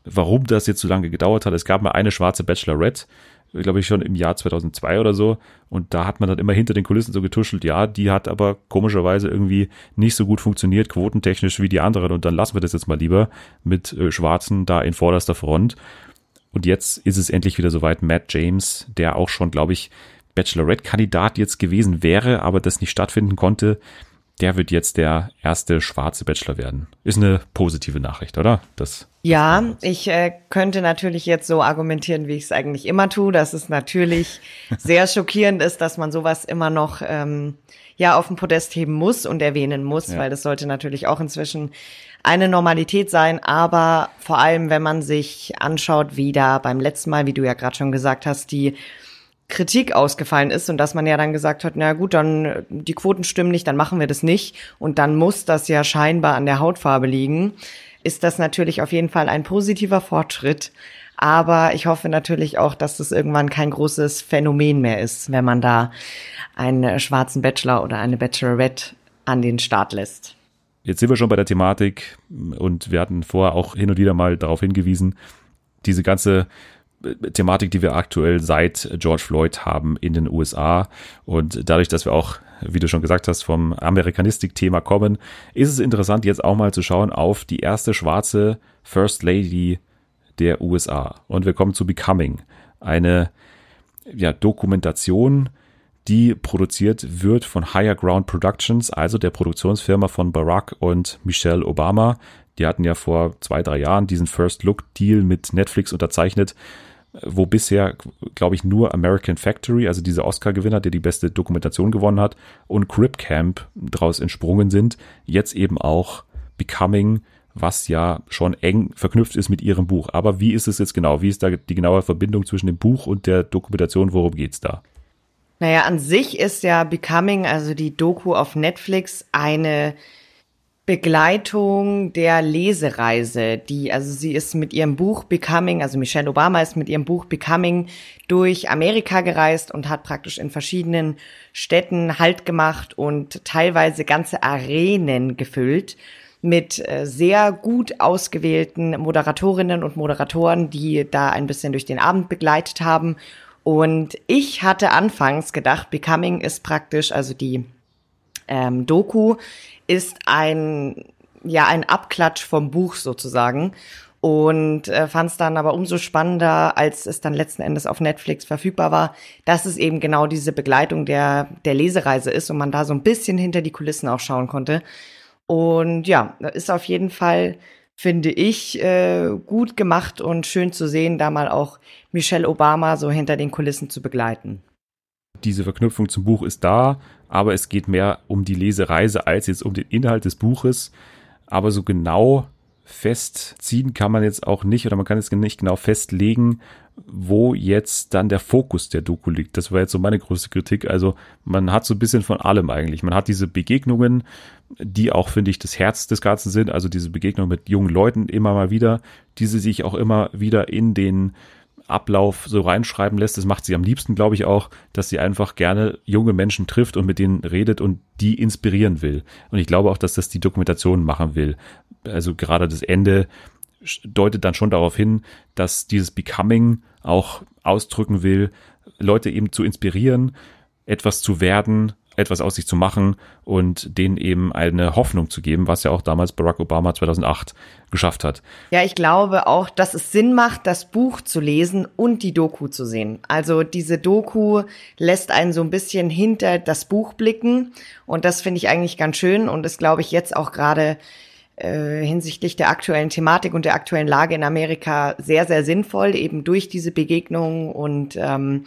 warum das jetzt so lange gedauert hat. Es gab mal eine schwarze Bachelorette, glaube ich schon im Jahr 2002 oder so. Und da hat man dann immer hinter den Kulissen so getuschelt, ja, die hat aber komischerweise irgendwie nicht so gut funktioniert, quotentechnisch wie die anderen. Und dann lassen wir das jetzt mal lieber mit äh, Schwarzen da in vorderster Front. Und jetzt ist es endlich wieder soweit. Matt James, der auch schon, glaube ich, Bachelorette-Kandidat jetzt gewesen wäre, aber das nicht stattfinden konnte, der wird jetzt der erste schwarze Bachelor werden. Ist eine positive Nachricht, oder? Das ja, ich äh, könnte natürlich jetzt so argumentieren, wie ich es eigentlich immer tue, dass es natürlich sehr schockierend ist, dass man sowas immer noch ähm, ja auf dem Podest heben muss und erwähnen muss, ja. weil das sollte natürlich auch inzwischen eine Normalität sein, aber vor allem, wenn man sich anschaut, wie da beim letzten Mal, wie du ja gerade schon gesagt hast, die Kritik ausgefallen ist und dass man ja dann gesagt hat, na gut, dann die Quoten stimmen nicht, dann machen wir das nicht und dann muss das ja scheinbar an der Hautfarbe liegen, ist das natürlich auf jeden Fall ein positiver Fortschritt. Aber ich hoffe natürlich auch, dass das irgendwann kein großes Phänomen mehr ist, wenn man da einen schwarzen Bachelor oder eine Bachelorette an den Start lässt. Jetzt sind wir schon bei der Thematik und wir hatten vorher auch hin und wieder mal darauf hingewiesen, diese ganze äh, Thematik, die wir aktuell seit George Floyd haben in den USA und dadurch, dass wir auch, wie du schon gesagt hast, vom Amerikanistik-Thema kommen, ist es interessant, jetzt auch mal zu schauen auf die erste schwarze First Lady der USA. Und wir kommen zu Becoming, eine ja, Dokumentation, die produziert wird von Higher Ground Productions, also der Produktionsfirma von Barack und Michelle Obama. Die hatten ja vor zwei, drei Jahren diesen First Look Deal mit Netflix unterzeichnet, wo bisher, glaube ich, nur American Factory, also dieser Oscar-Gewinner, der die beste Dokumentation gewonnen hat, und Crip Camp daraus entsprungen sind. Jetzt eben auch Becoming, was ja schon eng verknüpft ist mit ihrem Buch. Aber wie ist es jetzt genau? Wie ist da die genaue Verbindung zwischen dem Buch und der Dokumentation? Worum geht's da? Naja, an sich ist ja Becoming, also die Doku auf Netflix, eine Begleitung der Lesereise, die, also sie ist mit ihrem Buch Becoming, also Michelle Obama ist mit ihrem Buch Becoming durch Amerika gereist und hat praktisch in verschiedenen Städten Halt gemacht und teilweise ganze Arenen gefüllt mit äh, sehr gut ausgewählten Moderatorinnen und Moderatoren, die da ein bisschen durch den Abend begleitet haben und ich hatte anfangs gedacht, Becoming ist praktisch, also die ähm, Doku ist ein, ja, ein Abklatsch vom Buch sozusagen. Und äh, fand es dann aber umso spannender, als es dann letzten Endes auf Netflix verfügbar war, dass es eben genau diese Begleitung der, der Lesereise ist und man da so ein bisschen hinter die Kulissen auch schauen konnte. Und ja, ist auf jeden Fall finde ich, äh, gut gemacht und schön zu sehen, da mal auch Michelle Obama so hinter den Kulissen zu begleiten. Diese Verknüpfung zum Buch ist da, aber es geht mehr um die Lesereise als jetzt um den Inhalt des Buches. Aber so genau festziehen kann man jetzt auch nicht oder man kann jetzt nicht genau festlegen, wo jetzt dann der Fokus der Doku liegt. Das war jetzt so meine größte Kritik. Also man hat so ein bisschen von allem eigentlich. Man hat diese Begegnungen, die auch, finde ich, das Herz des Ganzen sind. Also diese Begegnungen mit jungen Leuten immer mal wieder, diese sich auch immer wieder in den Ablauf so reinschreiben lässt. Das macht sie am liebsten, glaube ich, auch, dass sie einfach gerne junge Menschen trifft und mit denen redet und die inspirieren will. Und ich glaube auch, dass das die Dokumentation machen will. Also gerade das Ende deutet dann schon darauf hin, dass dieses Becoming auch ausdrücken will, Leute eben zu inspirieren, etwas zu werden, etwas aus sich zu machen und denen eben eine Hoffnung zu geben, was ja auch damals Barack Obama 2008 geschafft hat. Ja, ich glaube auch, dass es Sinn macht, das Buch zu lesen und die Doku zu sehen. Also diese Doku lässt einen so ein bisschen hinter das Buch blicken und das finde ich eigentlich ganz schön und ist, glaube ich, jetzt auch gerade äh, hinsichtlich der aktuellen Thematik und der aktuellen Lage in Amerika sehr, sehr sinnvoll, eben durch diese Begegnungen und ähm,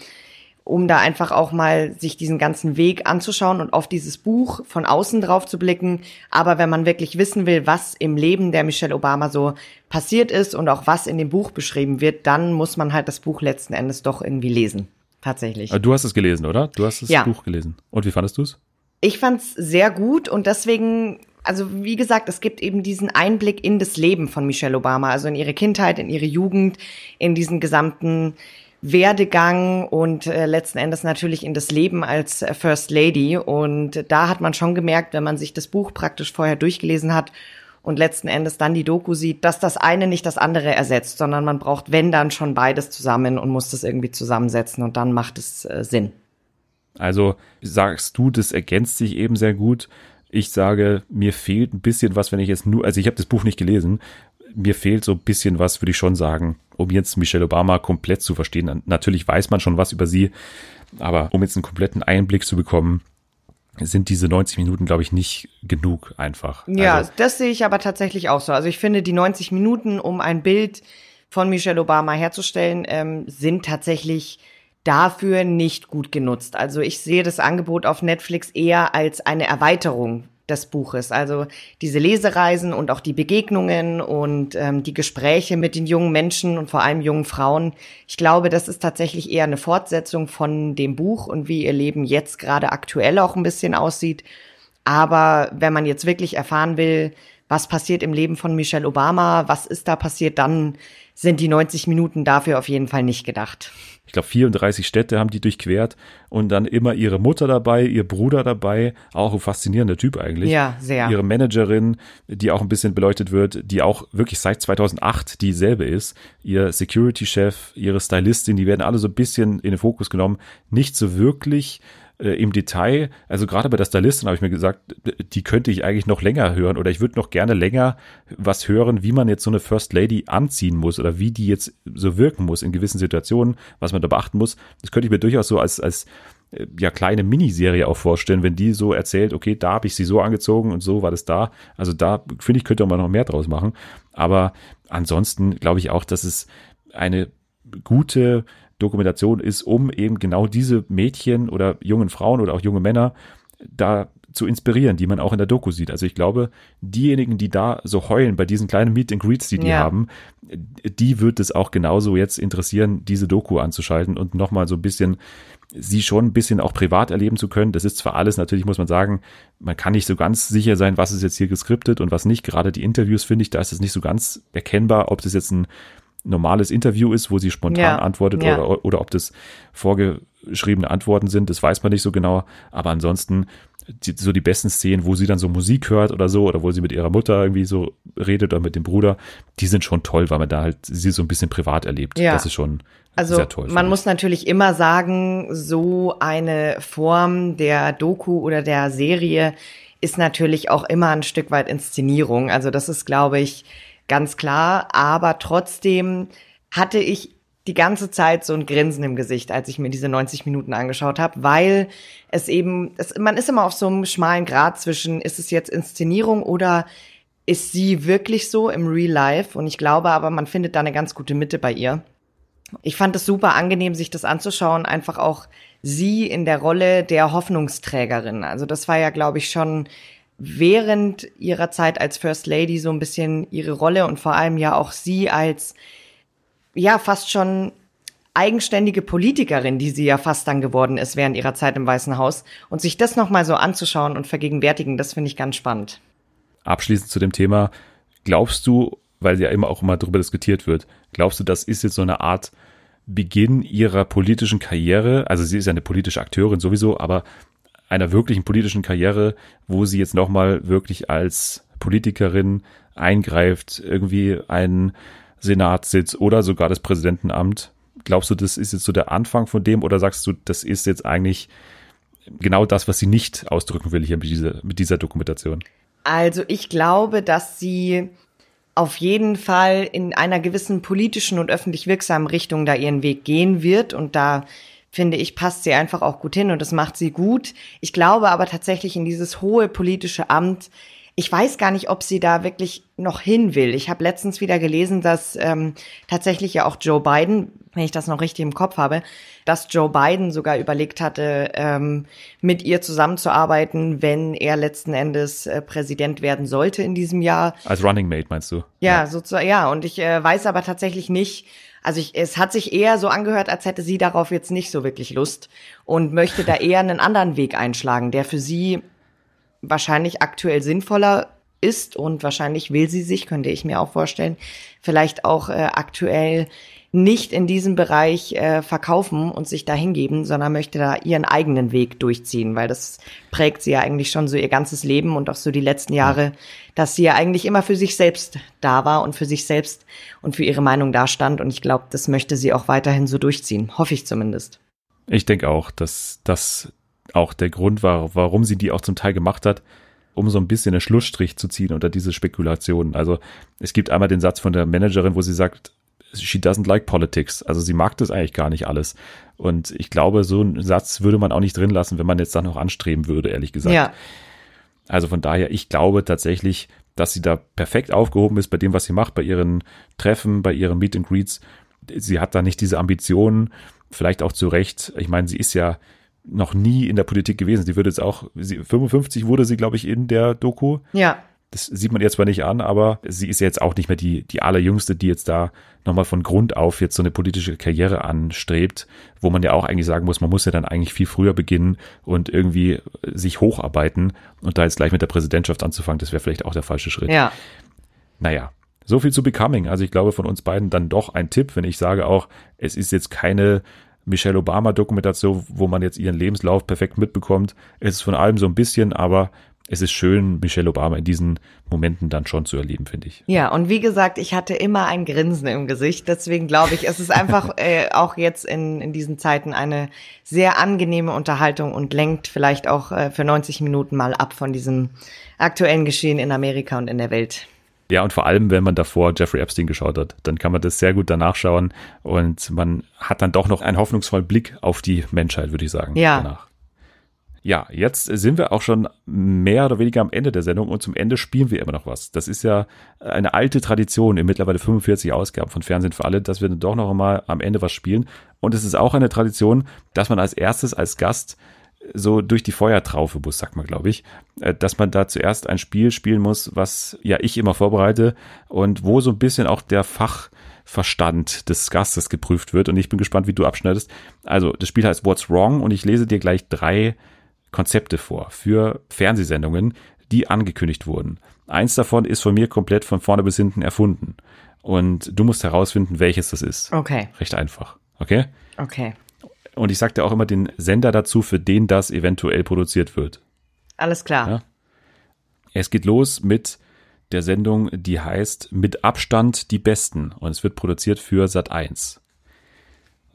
um da einfach auch mal sich diesen ganzen Weg anzuschauen und auf dieses Buch von außen drauf zu blicken. Aber wenn man wirklich wissen will, was im Leben der Michelle Obama so passiert ist und auch was in dem Buch beschrieben wird, dann muss man halt das Buch letzten Endes doch irgendwie lesen. Tatsächlich. Du hast es gelesen, oder? Du hast das ja. Buch gelesen. Und wie fandest du es? Ich fand es sehr gut und deswegen also wie gesagt, es gibt eben diesen Einblick in das Leben von Michelle Obama, also in ihre Kindheit, in ihre Jugend, in diesen gesamten Werdegang und äh, letzten Endes natürlich in das Leben als äh, First Lady. Und da hat man schon gemerkt, wenn man sich das Buch praktisch vorher durchgelesen hat und letzten Endes dann die Doku sieht, dass das eine nicht das andere ersetzt, sondern man braucht, wenn dann schon beides zusammen und muss das irgendwie zusammensetzen und dann macht es äh, Sinn. Also sagst du, das ergänzt sich eben sehr gut. Ich sage, mir fehlt ein bisschen was, wenn ich jetzt nur, also ich habe das Buch nicht gelesen, mir fehlt so ein bisschen was, würde ich schon sagen, um jetzt Michelle Obama komplett zu verstehen. Natürlich weiß man schon was über sie, aber um jetzt einen kompletten Einblick zu bekommen, sind diese 90 Minuten, glaube ich, nicht genug einfach. Ja, also, das sehe ich aber tatsächlich auch so. Also ich finde, die 90 Minuten, um ein Bild von Michelle Obama herzustellen, ähm, sind tatsächlich dafür nicht gut genutzt. Also ich sehe das Angebot auf Netflix eher als eine Erweiterung des Buches. Also diese Lesereisen und auch die Begegnungen und ähm, die Gespräche mit den jungen Menschen und vor allem jungen Frauen. Ich glaube, das ist tatsächlich eher eine Fortsetzung von dem Buch und wie ihr Leben jetzt gerade aktuell auch ein bisschen aussieht. Aber wenn man jetzt wirklich erfahren will, was passiert im Leben von Michelle Obama, was ist da passiert, dann sind die 90 Minuten dafür auf jeden Fall nicht gedacht ich glaube 34 Städte haben die durchquert und dann immer ihre Mutter dabei, ihr Bruder dabei, auch ein faszinierender Typ eigentlich. Ja, sehr. Ihre Managerin, die auch ein bisschen beleuchtet wird, die auch wirklich seit 2008 dieselbe ist, ihr Security-Chef, ihre Stylistin, die werden alle so ein bisschen in den Fokus genommen, nicht so wirklich äh, im Detail, also gerade bei der Stylistin habe ich mir gesagt, die könnte ich eigentlich noch länger hören oder ich würde noch gerne länger was hören, wie man jetzt so eine First Lady anziehen muss oder wie die jetzt so wirken muss in gewissen Situationen, was man da beachten muss. Das könnte ich mir durchaus so als, als äh, ja kleine Miniserie auch vorstellen, wenn die so erzählt, okay, da habe ich sie so angezogen und so war das da. Also da finde ich, könnte man noch mehr draus machen. Aber ansonsten glaube ich auch, dass es eine gute Dokumentation ist, um eben genau diese Mädchen oder jungen Frauen oder auch junge Männer da zu inspirieren, die man auch in der Doku sieht. Also ich glaube, diejenigen, die da so heulen bei diesen kleinen Meet and Greets, die die ja. haben, die wird es auch genauso jetzt interessieren, diese Doku anzuschalten und nochmal so ein bisschen sie schon ein bisschen auch privat erleben zu können. Das ist zwar alles, natürlich muss man sagen, man kann nicht so ganz sicher sein, was ist jetzt hier geskriptet und was nicht. Gerade die Interviews finde ich, da ist es nicht so ganz erkennbar, ob das jetzt ein normales Interview ist, wo sie spontan ja. antwortet ja. Oder, oder ob das vorgeschriebene Antworten sind, das weiß man nicht so genau. Aber ansonsten die, so die besten Szenen, wo sie dann so Musik hört oder so, oder wo sie mit ihrer Mutter irgendwie so redet oder mit dem Bruder, die sind schon toll, weil man da halt sie so ein bisschen privat erlebt. Ja. Das ist schon also sehr toll. Man muss natürlich immer sagen, so eine Form der Doku oder der Serie ist natürlich auch immer ein Stück weit Inszenierung. Also das ist, glaube ich, ganz klar. Aber trotzdem hatte ich die ganze Zeit so ein Grinsen im Gesicht, als ich mir diese 90 Minuten angeschaut habe, weil es eben, es, man ist immer auf so einem schmalen Grad zwischen, ist es jetzt Inszenierung oder ist sie wirklich so im Real Life? Und ich glaube aber, man findet da eine ganz gute Mitte bei ihr. Ich fand es super angenehm, sich das anzuschauen, einfach auch sie in der Rolle der Hoffnungsträgerin. Also das war ja, glaube ich, schon während ihrer Zeit als First Lady so ein bisschen ihre Rolle und vor allem ja auch sie als ja fast schon eigenständige Politikerin, die sie ja fast dann geworden ist während ihrer Zeit im Weißen Haus und sich das noch mal so anzuschauen und vergegenwärtigen, das finde ich ganz spannend. Abschließend zu dem Thema, glaubst du, weil ja immer auch immer darüber diskutiert wird, glaubst du, das ist jetzt so eine Art Beginn ihrer politischen Karriere? Also sie ist ja eine politische Akteurin sowieso, aber einer wirklichen politischen Karriere, wo sie jetzt nochmal wirklich als Politikerin eingreift, irgendwie einen Senatssitz oder sogar das Präsidentenamt. Glaubst du, das ist jetzt so der Anfang von dem oder sagst du, das ist jetzt eigentlich genau das, was sie nicht ausdrücken will hier mit dieser, mit dieser Dokumentation? Also ich glaube, dass sie auf jeden Fall in einer gewissen politischen und öffentlich wirksamen Richtung da ihren Weg gehen wird und da finde ich, passt sie einfach auch gut hin und das macht sie gut. Ich glaube aber tatsächlich in dieses hohe politische Amt, ich weiß gar nicht, ob sie da wirklich noch hin will. Ich habe letztens wieder gelesen, dass ähm, tatsächlich ja auch Joe Biden, wenn ich das noch richtig im Kopf habe, dass Joe Biden sogar überlegt hatte, ähm, mit ihr zusammenzuarbeiten, wenn er letzten Endes äh, Präsident werden sollte in diesem Jahr. Als Running Mate meinst du? Ja, ja. sozusagen. Ja, und ich äh, weiß aber tatsächlich nicht, also ich, es hat sich eher so angehört, als hätte sie darauf jetzt nicht so wirklich Lust und möchte da eher einen anderen Weg einschlagen, der für sie wahrscheinlich aktuell sinnvoller ist und wahrscheinlich will sie sich, könnte ich mir auch vorstellen, vielleicht auch äh, aktuell nicht in diesem Bereich äh, verkaufen und sich da hingeben, sondern möchte da ihren eigenen Weg durchziehen, weil das prägt sie ja eigentlich schon so ihr ganzes Leben und auch so die letzten Jahre, dass sie ja eigentlich immer für sich selbst da war und für sich selbst und für ihre Meinung da stand. Und ich glaube, das möchte sie auch weiterhin so durchziehen. Hoffe ich zumindest. Ich denke auch, dass das auch der Grund war, warum sie die auch zum Teil gemacht hat, um so ein bisschen einen Schlussstrich zu ziehen unter diese Spekulationen. Also es gibt einmal den Satz von der Managerin, wo sie sagt, she doesn't like politics. Also sie mag das eigentlich gar nicht alles. Und ich glaube, so einen Satz würde man auch nicht drin lassen, wenn man jetzt da noch anstreben würde, ehrlich gesagt. Ja. Also von daher, ich glaube tatsächlich, dass sie da perfekt aufgehoben ist bei dem, was sie macht, bei ihren Treffen, bei ihren Meet and Greets. Sie hat da nicht diese Ambitionen, vielleicht auch zu Recht. Ich meine, sie ist ja noch nie in der Politik gewesen. Sie würde jetzt auch, sie, 55 wurde sie, glaube ich, in der Doku. Ja. Das sieht man jetzt zwar nicht an, aber sie ist jetzt auch nicht mehr die, die allerjüngste, die jetzt da nochmal von Grund auf jetzt so eine politische Karriere anstrebt, wo man ja auch eigentlich sagen muss, man muss ja dann eigentlich viel früher beginnen und irgendwie sich hocharbeiten und da jetzt gleich mit der Präsidentschaft anzufangen, das wäre vielleicht auch der falsche Schritt. Ja. Naja, so viel zu Becoming. Also ich glaube von uns beiden dann doch ein Tipp, wenn ich sage auch, es ist jetzt keine Michelle Obama Dokumentation, wo man jetzt ihren Lebenslauf perfekt mitbekommt. Es ist von allem so ein bisschen, aber es ist schön, Michelle Obama in diesen Momenten dann schon zu erleben, finde ich. Ja, und wie gesagt, ich hatte immer ein Grinsen im Gesicht. Deswegen glaube ich, es ist einfach äh, auch jetzt in, in diesen Zeiten eine sehr angenehme Unterhaltung und lenkt vielleicht auch äh, für 90 Minuten mal ab von diesem aktuellen Geschehen in Amerika und in der Welt. Ja, und vor allem, wenn man davor Jeffrey Epstein geschaut hat, dann kann man das sehr gut danach schauen und man hat dann doch noch einen hoffnungsvollen Blick auf die Menschheit, würde ich sagen. Ja. Danach. Ja, jetzt sind wir auch schon mehr oder weniger am Ende der Sendung und zum Ende spielen wir immer noch was. Das ist ja eine alte Tradition in mittlerweile 45 Ausgaben von Fernsehen für alle, dass wir dann doch noch einmal am Ende was spielen. Und es ist auch eine Tradition, dass man als erstes als Gast so durch die Feuertraufe muss, sagt man, glaube ich, äh, dass man da zuerst ein Spiel spielen muss, was ja ich immer vorbereite und wo so ein bisschen auch der Fachverstand des Gastes geprüft wird. Und ich bin gespannt, wie du abschneidest. Also, das Spiel heißt What's Wrong und ich lese dir gleich drei Konzepte vor für Fernsehsendungen, die angekündigt wurden. Eins davon ist von mir komplett von vorne bis hinten erfunden. Und du musst herausfinden, welches das ist. Okay. Recht einfach. Okay? Okay. Und ich sagte auch immer den Sender dazu, für den das eventuell produziert wird. Alles klar. Ja? Es geht los mit der Sendung, die heißt Mit Abstand die Besten. Und es wird produziert für Sat 1.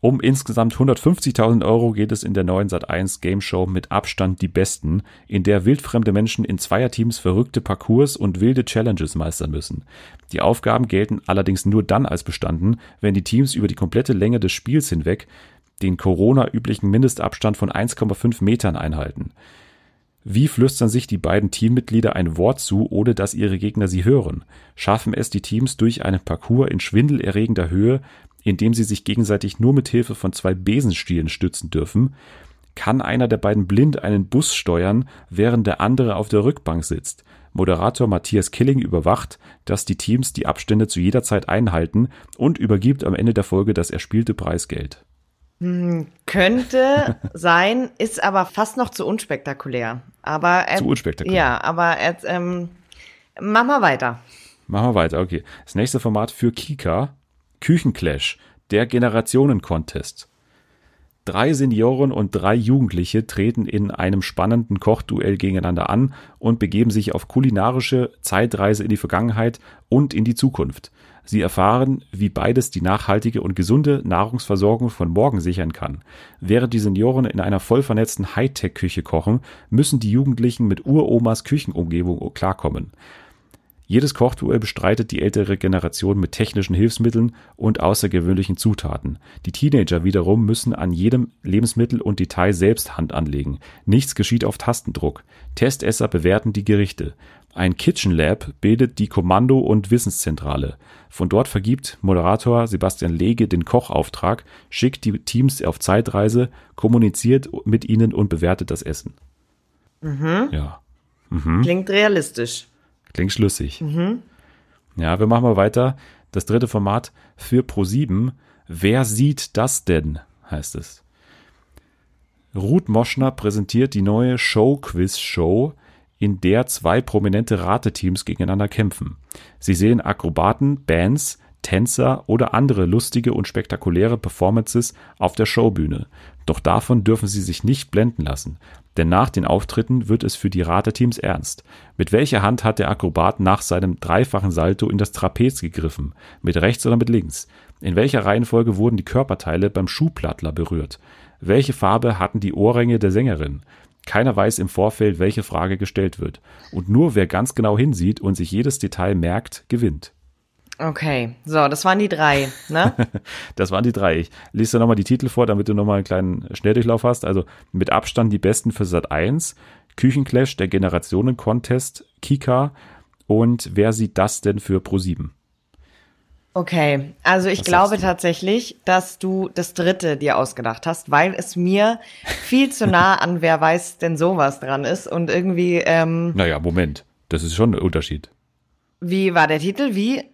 Um insgesamt 150.000 Euro geht es in der neuen Sat1 Game Show mit Abstand die besten, in der wildfremde Menschen in Zweierteams verrückte Parcours und wilde Challenges meistern müssen. Die Aufgaben gelten allerdings nur dann als bestanden, wenn die Teams über die komplette Länge des Spiels hinweg den Corona-üblichen Mindestabstand von 1,5 Metern einhalten. Wie flüstern sich die beiden Teammitglieder ein Wort zu, ohne dass ihre Gegner sie hören? Schaffen es die Teams durch einen Parcours in schwindelerregender Höhe, indem sie sich gegenseitig nur mit Hilfe von zwei Besenstielen stützen dürfen, kann einer der beiden blind einen Bus steuern, während der andere auf der Rückbank sitzt. Moderator Matthias Killing überwacht, dass die Teams die Abstände zu jeder Zeit einhalten und übergibt am Ende der Folge das erspielte Preisgeld. Hm, könnte sein, ist aber fast noch zu unspektakulär. Aber äh, zu unspektakulär. Ja, aber äh, ähm, mach mal weiter. Machen wir weiter, okay. Das nächste Format für Kika Küchenclash, der Generationen-Contest. Drei Senioren und drei Jugendliche treten in einem spannenden Kochduell gegeneinander an und begeben sich auf kulinarische Zeitreise in die Vergangenheit und in die Zukunft. Sie erfahren, wie beides die nachhaltige und gesunde Nahrungsversorgung von morgen sichern kann. Während die Senioren in einer voll vernetzten Hightech-Küche kochen, müssen die Jugendlichen mit Uromas Küchenumgebung klarkommen. Jedes Kochduell bestreitet die ältere Generation mit technischen Hilfsmitteln und außergewöhnlichen Zutaten. Die Teenager wiederum müssen an jedem Lebensmittel und Detail selbst Hand anlegen. Nichts geschieht auf Tastendruck. Testesser bewerten die Gerichte. Ein Kitchen Lab bildet die Kommando- und Wissenszentrale. Von dort vergibt Moderator Sebastian Lege den Kochauftrag, schickt die Teams auf Zeitreise, kommuniziert mit ihnen und bewertet das Essen. Mhm. Ja. Mhm. Klingt realistisch. Klingt schlüssig. Mhm. Ja, wir machen mal weiter. Das dritte Format für Pro7. Wer sieht das denn? heißt es. Ruth Moschner präsentiert die neue Show-Quiz-Show, in der zwei prominente Rateteams gegeneinander kämpfen. Sie sehen Akrobaten, Bands, Tänzer oder andere lustige und spektakuläre Performances auf der Showbühne. Doch davon dürfen sie sich nicht blenden lassen. Denn nach den Auftritten wird es für die Rateteams ernst. Mit welcher Hand hat der Akrobat nach seinem dreifachen Salto in das Trapez gegriffen? Mit rechts oder mit links? In welcher Reihenfolge wurden die Körperteile beim Schuhplattler berührt? Welche Farbe hatten die Ohrringe der Sängerin? Keiner weiß im Vorfeld, welche Frage gestellt wird. Und nur wer ganz genau hinsieht und sich jedes Detail merkt, gewinnt. Okay, so, das waren die drei, ne? das waren die drei. Ich lese dir nochmal die Titel vor, damit du nochmal einen kleinen Schnelldurchlauf hast. Also mit Abstand die besten für Sat 1, Küchenclash, der Generationen-Contest, Kika und wer sieht das denn für Pro 7? Okay, also ich Was glaube tatsächlich, dass du das dritte dir ausgedacht hast, weil es mir viel zu nah an wer weiß denn sowas dran ist und irgendwie. Ähm, naja, Moment, das ist schon ein Unterschied. Wie war der Titel? Wie?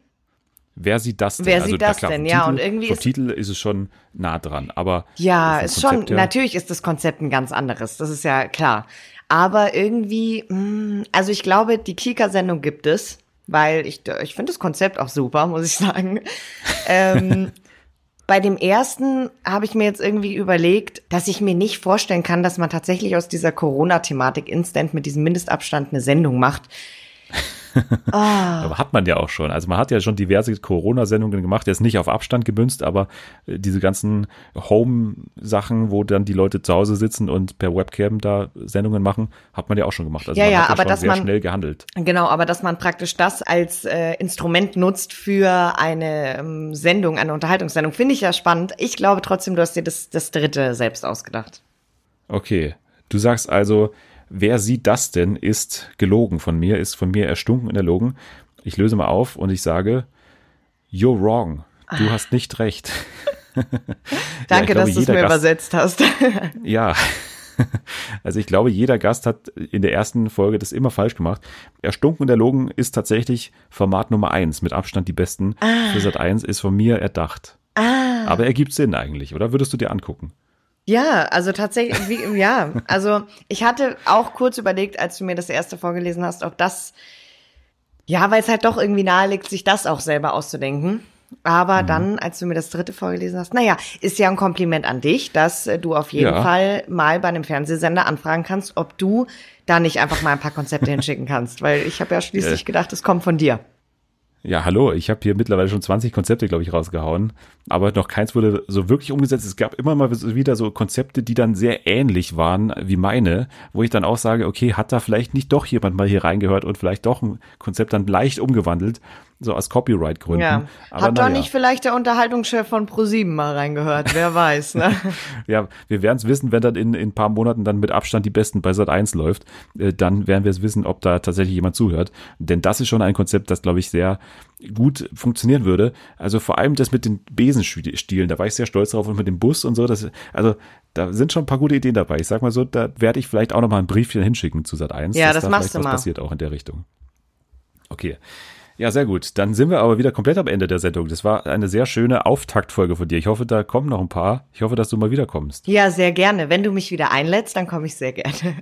Wer sieht das denn? Wer also, sieht das klar, denn? Ja, Titel, und irgendwie vom ist Titel ist es schon nah dran, aber ja, ist schon. Ja natürlich ist das Konzept ein ganz anderes. Das ist ja klar. Aber irgendwie, mh, hm, also ich glaube, die Kika-Sendung gibt es, weil ich ich finde das Konzept auch super, muss ich sagen. ähm, bei dem ersten habe ich mir jetzt irgendwie überlegt, dass ich mir nicht vorstellen kann, dass man tatsächlich aus dieser Corona-Thematik instant mit diesem Mindestabstand eine Sendung macht. Oh. aber hat man ja auch schon. Also man hat ja schon diverse Corona-Sendungen gemacht, jetzt nicht auf Abstand gemünzt, aber äh, diese ganzen Home-Sachen, wo dann die Leute zu Hause sitzen und per Webcam da Sendungen machen, hat man ja auch schon gemacht. Also ja, man ja, hat ja aber schon dass sehr man, schnell gehandelt. Genau, aber dass man praktisch das als äh, Instrument nutzt für eine ähm, Sendung, eine Unterhaltungssendung, finde ich ja spannend. Ich glaube trotzdem, du hast dir das, das dritte selbst ausgedacht. Okay. Du sagst also, wer sieht das denn, ist gelogen von mir, ist von mir erstunken und erlogen. Ich löse mal auf und ich sage, you're wrong. Du ah. hast nicht recht. Danke, ja, glaube, dass du es mir Gast, übersetzt hast. ja. Also ich glaube, jeder Gast hat in der ersten Folge das immer falsch gemacht. Erstunken und erlogen ist tatsächlich Format Nummer eins, mit Abstand die besten. Ah. Für Sat 1 ist von mir erdacht. Ah. Aber er gibt Sinn eigentlich, oder würdest du dir angucken? Ja, also tatsächlich, wie, ja, also ich hatte auch kurz überlegt, als du mir das erste vorgelesen hast, ob das, ja, weil es halt doch irgendwie nahe liegt, sich das auch selber auszudenken. Aber mhm. dann, als du mir das dritte vorgelesen hast, naja, ist ja ein Kompliment an dich, dass äh, du auf jeden ja. Fall mal bei einem Fernsehsender anfragen kannst, ob du da nicht einfach mal ein paar Konzepte hinschicken kannst, weil ich habe ja schließlich gedacht, es kommt von dir. Ja, hallo, ich habe hier mittlerweile schon 20 Konzepte, glaube ich, rausgehauen, aber noch keins wurde so wirklich umgesetzt. Es gab immer mal wieder so Konzepte, die dann sehr ähnlich waren wie meine, wo ich dann auch sage, okay, hat da vielleicht nicht doch jemand mal hier reingehört und vielleicht doch ein Konzept dann leicht umgewandelt so aus Copyright-Gründen. Ja. Aber Hat doch nicht vielleicht der Unterhaltungschef von ProSieben mal reingehört, wer weiß, ne? ja, wir werden es wissen, wenn dann in, in ein paar Monaten dann mit Abstand die Besten bei Sat 1 läuft, äh, dann werden wir es wissen, ob da tatsächlich jemand zuhört. Denn das ist schon ein Konzept, das, glaube ich, sehr gut funktionieren würde. Also vor allem das mit den Besenstielen, da war ich sehr stolz drauf und mit dem Bus und so, das, also da sind schon ein paar gute Ideen dabei. Ich sag mal so, da werde ich vielleicht auch noch mal ein Briefchen hinschicken zu Sat 1. Ja, das da machst du mal. passiert auch in der Richtung. Okay. Ja, sehr gut. Dann sind wir aber wieder komplett am Ende der Sendung. Das war eine sehr schöne Auftaktfolge von dir. Ich hoffe, da kommen noch ein paar. Ich hoffe, dass du mal wiederkommst. Ja, sehr gerne. Wenn du mich wieder einlädst, dann komme ich sehr gerne.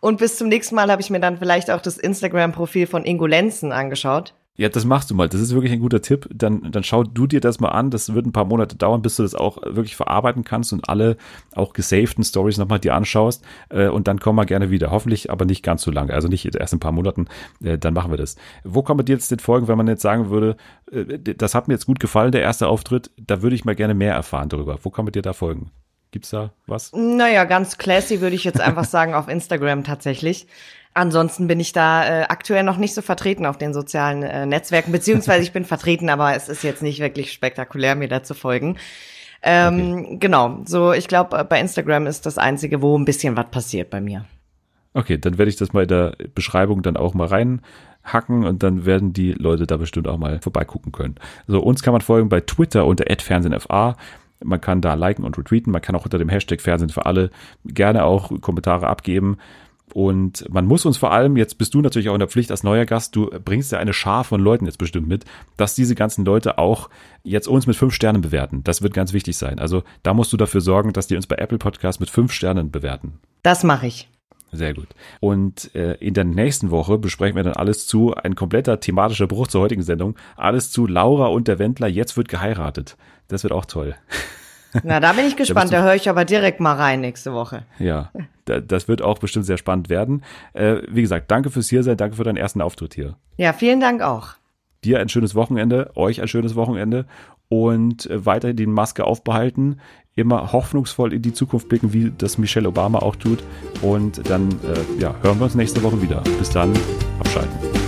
Und bis zum nächsten Mal habe ich mir dann vielleicht auch das Instagram-Profil von Ingo Lenzen angeschaut. Ja, das machst du mal. Das ist wirklich ein guter Tipp. Dann, dann schau du dir das mal an. Das wird ein paar Monate dauern, bis du das auch wirklich verarbeiten kannst und alle auch gesavten Stories nochmal dir anschaust. Äh, und dann komm mal gerne wieder. Hoffentlich aber nicht ganz so lange. Also nicht erst ein paar Monaten. Äh, dann machen wir das. Wo kann man dir jetzt den folgen, wenn man jetzt sagen würde, äh, das hat mir jetzt gut gefallen, der erste Auftritt. Da würde ich mal gerne mehr erfahren darüber. Wo kann man dir da folgen? Gibt's da was? Naja, ganz classy würde ich jetzt einfach sagen auf Instagram tatsächlich. Ansonsten bin ich da äh, aktuell noch nicht so vertreten auf den sozialen äh, Netzwerken, beziehungsweise ich bin vertreten, aber es ist jetzt nicht wirklich spektakulär, mir da zu folgen. Ähm, okay. Genau, so ich glaube, bei Instagram ist das Einzige, wo ein bisschen was passiert bei mir. Okay, dann werde ich das mal in der Beschreibung dann auch mal reinhacken und dann werden die Leute da bestimmt auch mal vorbeigucken können. So, uns kann man folgen bei Twitter unter @fernsehenfa. Man kann da liken und retweeten. Man kann auch unter dem Hashtag Fernsehen für alle gerne auch Kommentare abgeben. Und man muss uns vor allem, jetzt bist du natürlich auch in der Pflicht als neuer Gast, du bringst ja eine Schar von Leuten jetzt bestimmt mit, dass diese ganzen Leute auch jetzt uns mit fünf Sternen bewerten. Das wird ganz wichtig sein. Also da musst du dafür sorgen, dass die uns bei Apple Podcast mit fünf Sternen bewerten. Das mache ich. Sehr gut. Und äh, in der nächsten Woche besprechen wir dann alles zu, ein kompletter thematischer Bruch zur heutigen Sendung, alles zu Laura und der Wendler, jetzt wird geheiratet. Das wird auch toll. Na, da bin ich gespannt, da, da höre ich aber direkt mal rein nächste Woche. Ja, da, das wird auch bestimmt sehr spannend werden. Äh, wie gesagt, danke fürs Hiersein, danke für deinen ersten Auftritt hier. Ja, vielen Dank auch. Dir ein schönes Wochenende, euch ein schönes Wochenende und äh, weiterhin die Maske aufbehalten immer hoffnungsvoll in die Zukunft blicken, wie das Michelle Obama auch tut. Und dann äh, ja, hören wir uns nächste Woche wieder. Bis dann, abschalten.